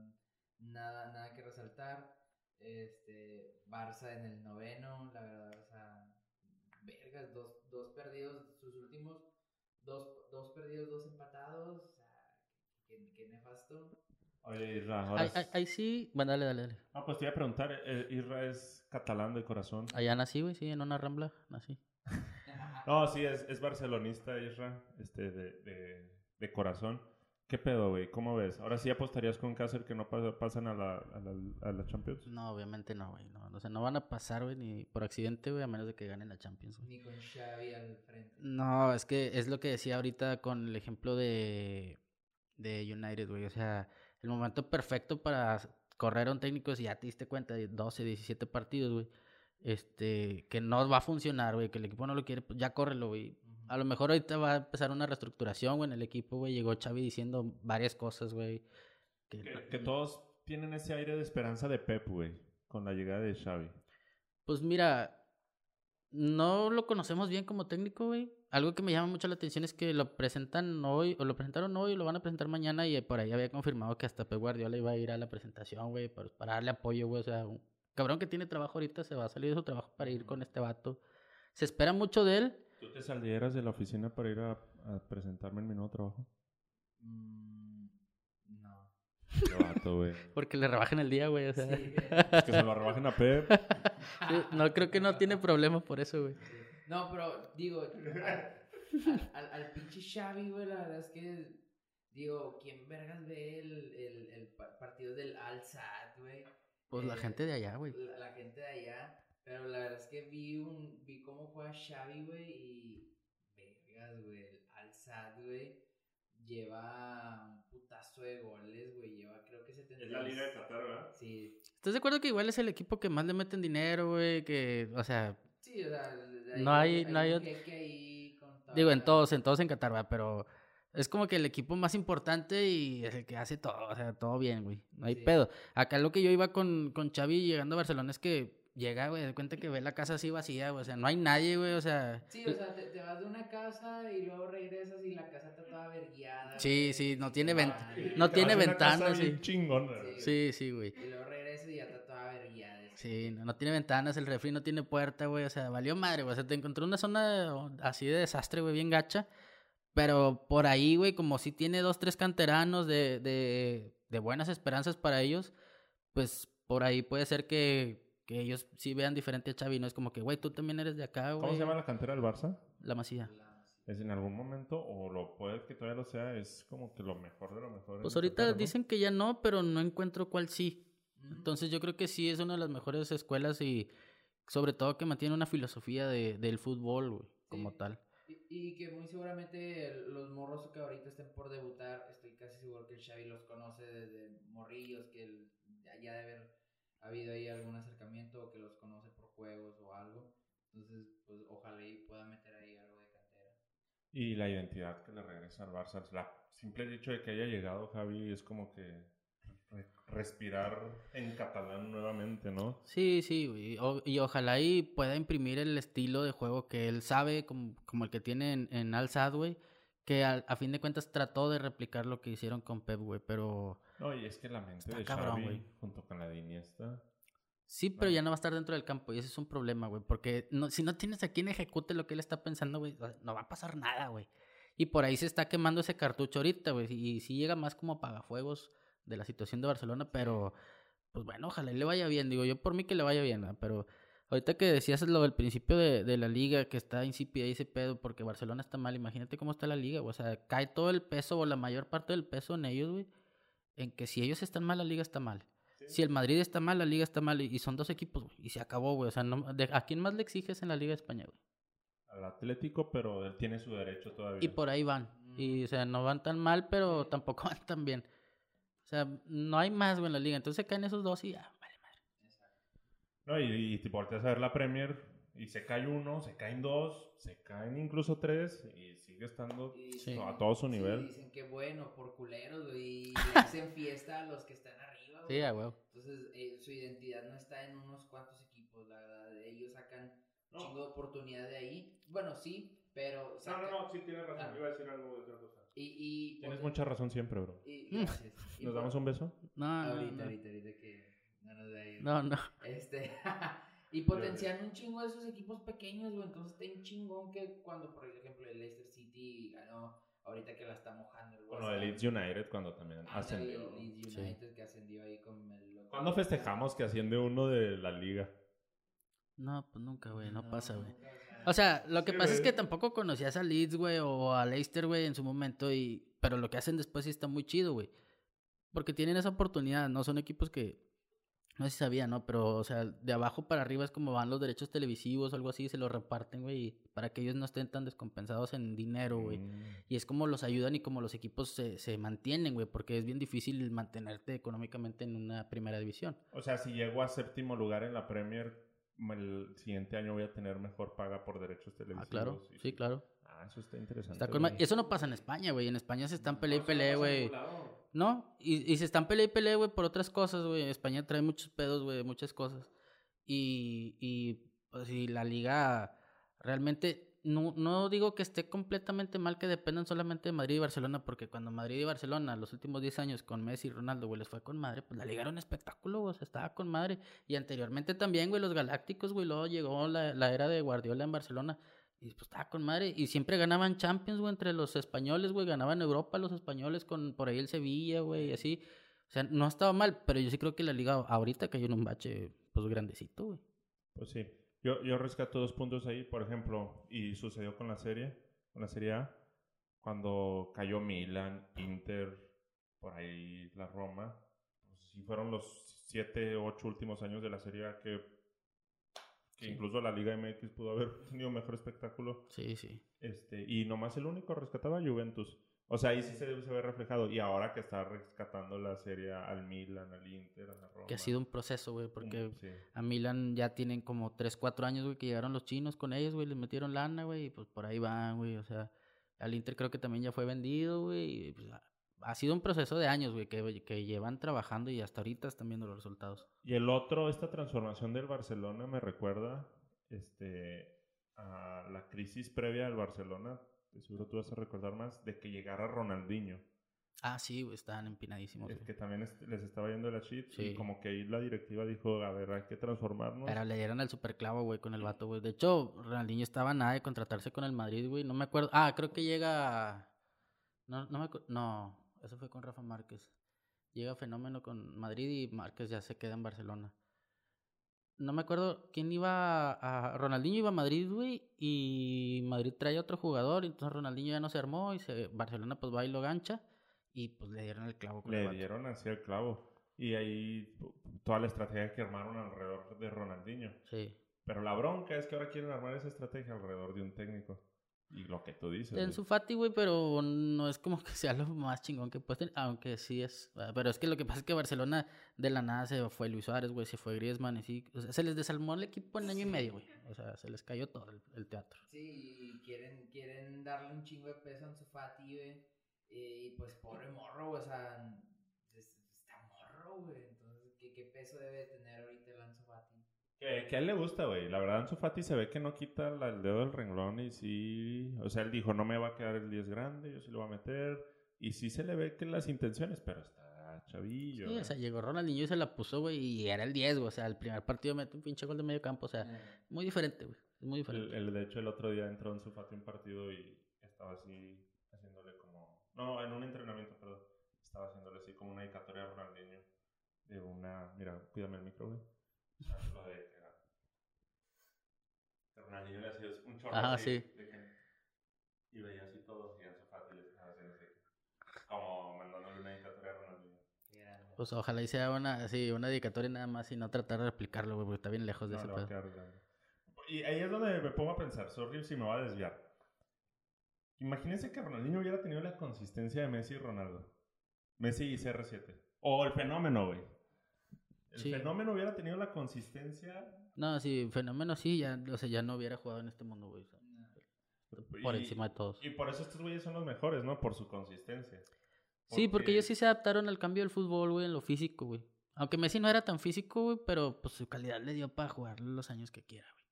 nada, nada que resaltar, este, Barça en el noveno, la verdad, o sea, vergas, dos, dos perdidos, sus últimos, dos, dos perdidos, dos empatados, o sea, qué, qué nefasto. Oye, Isra, ahora. Ahí, ahí- ahí sí, bueno, dale, dale, dale. Ah, pues te iba a preguntar, eh, Isra es catalán de corazón. Allá nací, güey, sí, en una rambla, nací. No, sí, es, es barcelonista, Isra, este, de, de, de corazón. ¿Qué pedo, güey? ¿Cómo ves? Ahora sí apostarías con Cáceres que no pas- pasan a la, a la, a la Champions. No, obviamente no, güey. No, o sea, no van a pasar, güey, ni por accidente, güey, a menos de que ganen la Champions, güey. Ni con Xavi al frente. No, es que es lo que decía ahorita con el ejemplo de, de United, güey. O sea, el momento perfecto para correr a un técnico, si ya te diste cuenta de 12, 17 partidos, güey. Este, que no va a funcionar, güey, que el equipo no lo quiere, pues ya córrelo, güey. A lo mejor ahorita va a empezar una reestructuración, güey, en el equipo, güey. Llegó Xavi diciendo varias cosas, güey. que- Que, que todos tienen ese aire de esperanza de Pep, güey, con la llegada de Xavi. Pues mira, no lo conocemos bien como técnico, güey. Algo que me llama mucho la atención es que lo presentan hoy, o lo presentaron hoy, o lo van a presentar mañana, y por ahí había confirmado que hasta Pep Guardiola iba a ir a la presentación, güey, para, para darle apoyo, güey. O sea, un cabrón que tiene trabajo ahorita se va a salir de su trabajo para ir con este vato. Se espera mucho de él. ¿Tú te salieras de la oficina para ir a, a presentarme en mi nuevo trabajo? Mm, no. Qué vato, güey. Porque le rebajan el día, güey. O sea, Sí, Es que se lo rebajen a Pep. no creo que no tiene problema por eso, güey. No, pero digo, al, al, al pinche Xavi, güey, la verdad es que, digo, ¿quién vergas ve el, el, el pa- partido del Al-Sad, güey? Pues la Eh, gente de allá, güey. La, la gente de allá, pero la verdad es que vi un, vi cómo juega Xavi, güey, y vergas, güey, el Al-Sad, güey, lleva un putazo de goles, güey, lleva creo que 70. Qatar, ¿verdad? Sí, ¿Estás de acuerdo que igual es el equipo que más le meten dinero, güey? Que, o sea, sí, o sea, No hay- no hay un ot- jeque ahí con toda Digo, en todos, en todos en Qatar, va, pero es como que el equipo más importante y es el que hace todo, o sea, todo bien, güey. No hay Sí. pedo. Acá lo que yo iba con, con Xavi llegando a Barcelona es que llega, güey, de cuenta que ve la casa así vacía, güey, o sea, no hay nadie, güey, o sea... Sí, o sea, te, te vas de una casa y luego regresas y la casa está toda verguiada. Sí, güey, sí, no tiene vent- no tiene ventanas, sí. chingona, güey. Sí, sí, güey. Y luego regresas y ya está toda verguiada. Sí, no, no tiene ventanas, el refri no tiene puerta, güey, o sea, valió madre, güey, o sea, te encontró una zona así de desastre, güey, bien gacha, pero por ahí, güey, como si tiene dos, tres canteranos de, de, de buenas esperanzas para ellos, pues por ahí puede ser que, que ellos sí vean diferente a Xavi, no es como que, güey, tú también eres de acá, güey. ¿Cómo se llama la cantera del Barça? La Masía. Es en algún momento, o lo puede que todavía lo sea, es como que lo mejor de lo mejor. Pues ahorita ¿no? dicen que ya no, pero no encuentro cuál sí. Entonces yo creo que sí es una de las mejores escuelas y sobre todo que mantiene una filosofía de, del fútbol, güey, como Sí. tal. Y, y que muy seguramente los morros que ahorita estén por debutar, estoy casi seguro que el Xavi los conoce desde morrillos, que el- ya- ya debe haber habido ahí algún acercamiento o que los conoce por juegos o algo. Entonces, pues ojalá y pueda meter ahí algo de cantera. Y la identidad que le regresa al Barça. La simple hecho de que haya llegado Javi es como que respirar en catalán nuevamente, ¿no? Sí, sí, o- y ojalá y pueda imprimir el estilo de juego que él sabe, como, como el que tiene en, en Al Sadd, güey, que a, fin de cuentas trató de replicar lo que hicieron con Pep, güey, pero No, y es que la mente de cabrón, Xavi junto con la de Iniesta. sí, pero No. ya no va a estar dentro del campo y ese es un problema, güey, porque no, si no tienes a quien ejecute lo que él está pensando, güey, no va a pasar nada, güey. Y por ahí se está quemando ese cartucho ahorita, güey. Y sí llega más como apagafuegos de la situación de Barcelona, pero pues bueno, ojalá y le vaya bien. Digo, yo por mí que le vaya bien, ¿no? pero ahorita que decías lo del principio de, de la liga, que está insípida ese pedo porque Barcelona está mal, imagínate cómo está la liga. O sea, cae todo el peso o la mayor parte del peso en ellos, güey. En que si ellos están mal, la liga está mal. Si el Madrid está mal, la liga está mal. Y son dos equipos, güey. Y se acabó, güey. O sea, no, de- ¿a quién más le exiges en la Liga de España, güey? Al Atlético, pero él tiene su derecho todavía. Y por ahí van. Y, o sea, no van tan mal, pero tampoco van tan bien. O sea, no hay más, güey, en la liga. Entonces se caen esos dos y ya, vale, madre. No, y, y te volteas a ver la Premier y se cae uno, se caen dos, se caen incluso tres y sigue estando Sí. a todo su sí, nivel. dicen que bueno, por culeros, güey, y le hacen fiesta a los que están arriba, güey. Sí, a huevo. Entonces, eh, su identidad no está en unos cuantos equipos, la verdad. Ellos sacan No. chingo de oportunidad de ahí. Bueno, sí, pero. No, no, no, sí tienes razón. Ah. Iba a decir algo de otra cosa. Y, y Tienes mucha razón siempre, bro. y- gracias. Y ¿Nos damos un beso? No, no, Ahorita, no. ahorita, ahorita que no nos da ahí. No, no. Este, y potencian un chingo de esos equipos pequeños, güey. Entonces está un chingón que cuando, por ejemplo, el Leicester City ganó, ahorita que la está mojando el Bueno, el. Leeds United cuando también ascendió. el Leeds Sí. United que ascendió ahí con el... ¿Cuándo festejamos que asciende uno de la liga? No, pues nunca, güey. No, pasa, güey. O sea, lo que Sí, pasa es que tampoco conocías a Leeds, güey, o a Leicester, güey, en su momento. y Pero lo que hacen después sí está muy chido, güey. Porque tienen esa oportunidad, ¿no? Son equipos que. No sé si sabía, ¿no? Pero, o sea, de abajo para arriba es como van los derechos televisivos o algo así, se los reparten, güey, para que ellos no estén tan descompensados en dinero, güey. Mm. Y es como los ayudan y como los equipos se, se mantienen, güey, porque es bien difícil mantenerte económicamente en una primera división. O sea, si llego a séptimo lugar en la Premier, el siguiente año voy a tener mejor paga por derechos televisivos. Ah, claro, y- sí, claro. Ah, eso está interesante. Está con. Eso no pasa en España, güey. En España se están peleé y en güey. No, y, y se están peleé y peleé, güey, por otras cosas, güey. España trae muchos pedos, güey, muchas cosas. Y, y pues, y la liga realmente, no, no digo que esté completamente mal que dependan solamente de Madrid y Barcelona, porque cuando Madrid y Barcelona, los últimos 10 años con Messi y Ronaldo, güey, les fue con madre, pues la liga era un espectáculo, güey, o sea, estaba con madre. Y anteriormente también, güey, los Galácticos, güey, luego llegó la, la era de Guardiola en Barcelona. Y pues estaba con madre. Y siempre ganaban Champions, güey, entre los españoles, güey. Ganaban Europa los españoles con por ahí el Sevilla, güey, y así. O sea, no estaba mal, pero yo sí creo que la liga ahorita cayó en un bache, pues grandecito, güey. Pues sí. Yo, yo rescato dos puntos ahí, por ejemplo, y sucedió con la serie, con la Serie A, cuando cayó Milan, Inter, por ahí la Roma. Pues sí fueron los siete, ocho últimos años de la Serie A que, que Sí. incluso la Liga MX pudo haber tenido mejor espectáculo. Sí, sí. Este, y nomás el único rescataba a Juventus. O sea, ahí sí se, se ve reflejado. Y ahora que está rescatando la serie al Milan, al Inter, a la Roma. Que ha sido un proceso, güey, porque sí. a Milan ya tienen como 3, 4 años, güey, que llegaron los chinos con ellos, güey, les metieron lana, güey, y pues por ahí van, güey, o sea, al Inter creo que también ya fue vendido, güey, y pues, ha- ha sido un proceso de años, güey, que, que llevan trabajando y hasta ahorita están viendo los resultados. Y el otro, esta transformación del Barcelona me recuerda este, a la crisis previa del Barcelona. Seguro tú vas a recordar más de que llegara Ronaldinho. Ah, sí, estaban empinadísimos. Es güey. que también est- les estaba yendo la shit. Sí. Y como que ahí la directiva dijo, a ver, hay que transformarnos. Pero le dieron el superclavo, güey, con el vato, güey. De hecho, Ronaldinho estaba nada de contratarse con el Madrid, güey. No me acuerdo. Ah, creo que llega. No, no me acu- No, eso fue con Rafa Márquez. Llega Fenómeno con Madrid y Márquez ya se queda en Barcelona. No me acuerdo quién iba a. Ronaldinho iba a Madrid, güey. Y Madrid trae otro jugador. y Entonces Ronaldinho ya no se armó. Y se... Barcelona, pues va y lo gancha. Y pues le dieron el clavo con el Le vato. dieron así el clavo. Y ahí toda la estrategia que armaron alrededor de Ronaldinho. Sí. Pero la bronca es que ahora quieren armar esa estrategia alrededor de un técnico. Y lo que tú dices. En su Fati, güey, pero no es como que sea lo más chingón que puedes tener, aunque sí es. ah, Pero es que lo que pasa es que Barcelona de la nada se fue Luis Suárez, güey, se fue Griezmann y sí. O sea, se les desalmó el equipo en año y medio, güey. O sea, se les cayó todo el, el teatro. Sí, y quieren, quieren darle un chingo de peso a Ansu Fati, güey. Y pues pobre morro, o sea, es- está morro, güey. Entonces, ¿qué, ¿qué peso debe tener ahorita el Ansu? Que, que a él le gusta, güey. La verdad, Ansu Fati se ve que no quita la- el dedo del renglón y sí... O sea, él dijo, no me va a quedar el 10 grande, yo sí lo voy a meter. Y sí se le ve que las intenciones, pero está chavillo. Sí, o sea, llegó Ronaldinho y se la puso, güey, y era el 10, güey. O sea, el primer partido mete un pinche gol de medio campo. O sea, muy diferente, güey. Muy El- diferente. el- de hecho, el otro día entró Ansu Fati un partido y estaba así... No, en un entrenamiento, perdón. Estaba haciéndole así como una dedicatoria a Ronaldinho. De una. Mira, cuídame el micro, güey. Lo de. que Ronaldinho le hacía un chorro. Ajá, así, sí. de que- y veía así todo, y en su Fati le estaba haciendo así. Como mandándole una dedicatoria a Ronaldinho. Pues ojalá y sea una, así, una dedicatoria nada más y no tratar de replicarlo, güey, porque está bien lejos de No, ese pedo. Y ahí es donde me pongo a pensar, sorry si me va a desviar. Imagínense que Ronaldinho hubiera tenido la consistencia de Messi y Ronaldo. Messi y CR7. O el fenómeno, güey. El Sí. fenómeno hubiera tenido la consistencia. No, sí, fenómeno sí, ya, o sea, ya no hubiera jugado en este mundo, güey. o sea, No. por y- encima de todos. Y por eso estos güeyes son los mejores, ¿no? Por su consistencia. Sí, porque ellos sí se adaptaron al cambio del fútbol, güey, en lo físico, güey. Aunque Messi no era tan físico, güey, pero pues su calidad le dio para jugar los años que quiera, güey.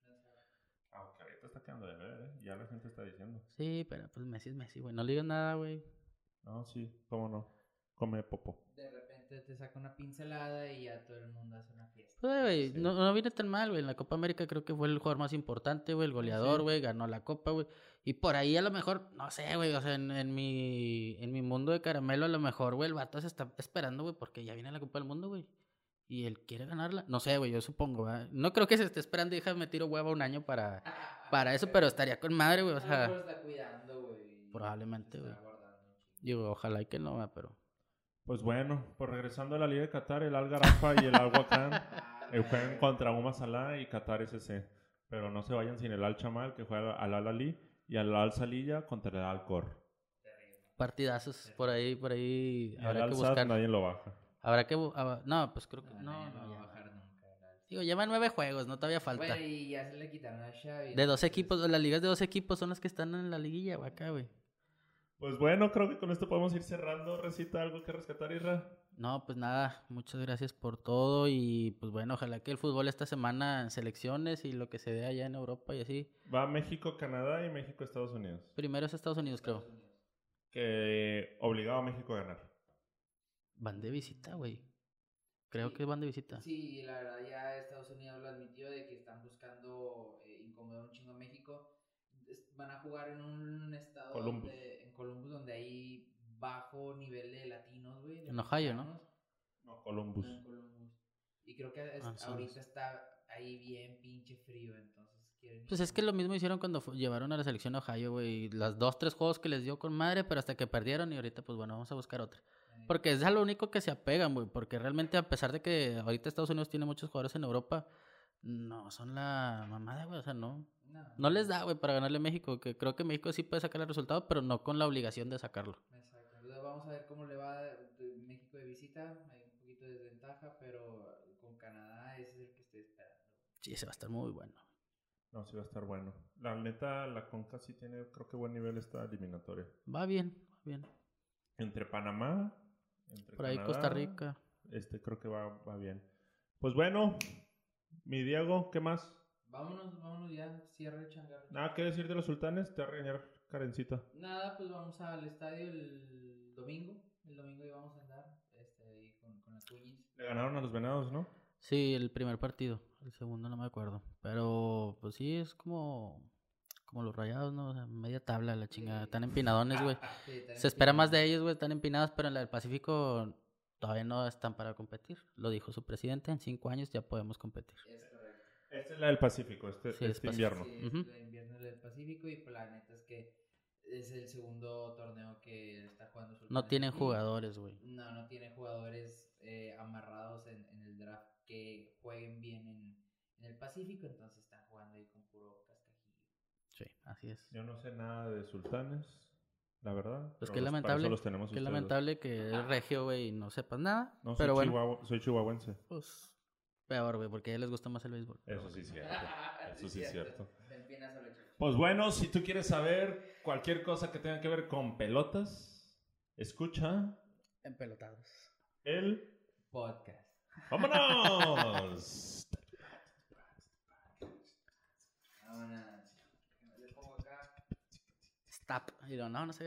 Aunque ahorita está quedando de ver, ¿eh? Ya la gente está diciendo. Sí, pero pues Messi es Messi, güey. No le digas nada, güey. No, sí, cómo no. Come popo. De te saca una pincelada y ya todo el mundo hace una fiesta. Pues, güey, Sí. no, no viene tan mal, güey. En la Copa América creo que fue el jugador más importante, güey. El goleador, Sí. güey. Ganó la Copa, güey. Y por ahí a lo mejor, no sé, güey. O sea, en, en mi, en mi mundo de caramelo, a lo mejor, güey, el vato se está esperando, güey, porque ya viene la Copa del Mundo, güey. Y él quiere ganarla. No sé, güey, yo supongo, ¿verdad? No creo que se esté esperando déjame tiro huevo un año para, para eso, pero estaría con madre, güey. O sea, Probablemente, güey. digo, ojalá y que no, pero. Pues bueno, pues regresando a la Liga de Qatar, el Al Garafa y el Al Wakhan eh, juegan contra Uma Salah y Qatar SC. Pero no se vayan sin el Al Chamal, que juega al Al Ali, y al Al Salilla contra el Al Cor. Partidazos por ahí, por ahí. Y Habrá Al que buscar. nadie lo baja. Habrá que. No, pues creo que. No, No, va a bajar nunca. la- Digo, llevan nueve juegos, no todavía falta. Bueno, y ya se le quitaron a Xavi. De dos equipos, las ligas de dos equipos son las que están en la liguilla, güey, acá, güey. Pues bueno, creo que con esto podemos ir cerrando. Recita algo que rescatar, Isra. No, pues nada, muchas gracias por todo y pues bueno, ojalá que el fútbol esta semana en selecciones y lo que se dé allá en Europa y así. Va México, Canadá y México, Estados Unidos. Primero es Estados Unidos, creo. Que obligaba a México a ganar. Van de visita, güey. Creo Sí. que van de visita. Sí, la verdad ya Estados Unidos lo admitió de que están buscando eh, incomodar un chingo a México. Van a jugar en un estado Columbus. donde, Columbus donde hay bajo nivel de latinos, güey. En Ohio, ¿no? No, Columbus. No, en Columbus. Y creo que es- Ah, sí. ahorita está ahí bien pinche frío, entonces quieren... Pues es que lo mismo hicieron cuando llevaron a la selección a Ohio, güey. Las dos, tres juegos que les dio con madre, pero hasta que perdieron y ahorita, pues bueno, vamos a buscar otra. Eh, Porque es a lo único que se apegan, güey. Porque realmente, a pesar de que ahorita Estados Unidos tiene muchos jugadores en Europa, no son la mamada, güey. O sea, no. No, No les da, güey, para ganarle a México. Que creo que México sí puede sacar el resultado, pero no con la obligación de sacarlo. Exacto. Vamos a ver cómo le va México de visita. Hay un poquito de desventaja, pero con Canadá ese es el que estoy esperando. Sí, ese va a estar muy bueno. No, sí va a estar bueno. La neta, la Conca sí tiene, creo que buen nivel esta eliminatoria. Va bien, va bien. Entre Panamá, entre Por ahí Canadá, Costa Rica. Este creo que va, va bien. Pues bueno, mi Diego, ¿qué más? Vámonos, vámonos ya, cierre el changarro. Nada que decir de los sultanes, te va a regañar Karencita. Nada, pues vamos al estadio el domingo. El domingo ya vamos a andar este, ahí con, con las cuñis. Le ganaron a los venados, ¿no? Sí, el primer partido. El segundo no me acuerdo. Pero, pues sí, es como. Como los rayados, ¿no? O sea, media tabla, la chingada. Están empinadones, güey. Sí, Se espera más de ellos, güey. Están empinados, pero en la del Pacífico todavía no están para competir. Lo dijo su presidente. En cinco años ya podemos competir. Es. Esta es la del Pacífico, este, Sí, es este Pacífico. invierno. Sí, es Ujú. el invierno del Pacífico y pues la neta es que es el segundo torneo que está jugando No tienen jugadores, güey. No, no tiene jugadores eh, amarrados en, en el draft que jueguen bien en, en el Pacífico, entonces están jugando ahí con puro cascajillo. Sí, así es. Yo no sé nada de sultanes, la verdad. Pues pero qué lamentable. los tenemos Qué lamentable que es regio, güey, y no sepas nada. No, soy, pero bueno, chihuahua- soy chihuahuense. pues peor, güey, porque a ellos les gusta más el béisbol. Eso sí es cierto. Eso sí es cierto. Pues bueno, si tú quieres saber cualquier cosa que tenga que ver con pelotas, escucha Empelotados. el... Podcast. ¡Vámonos! Vámonos. Le pongo acá. Stop. Y lo, no, no se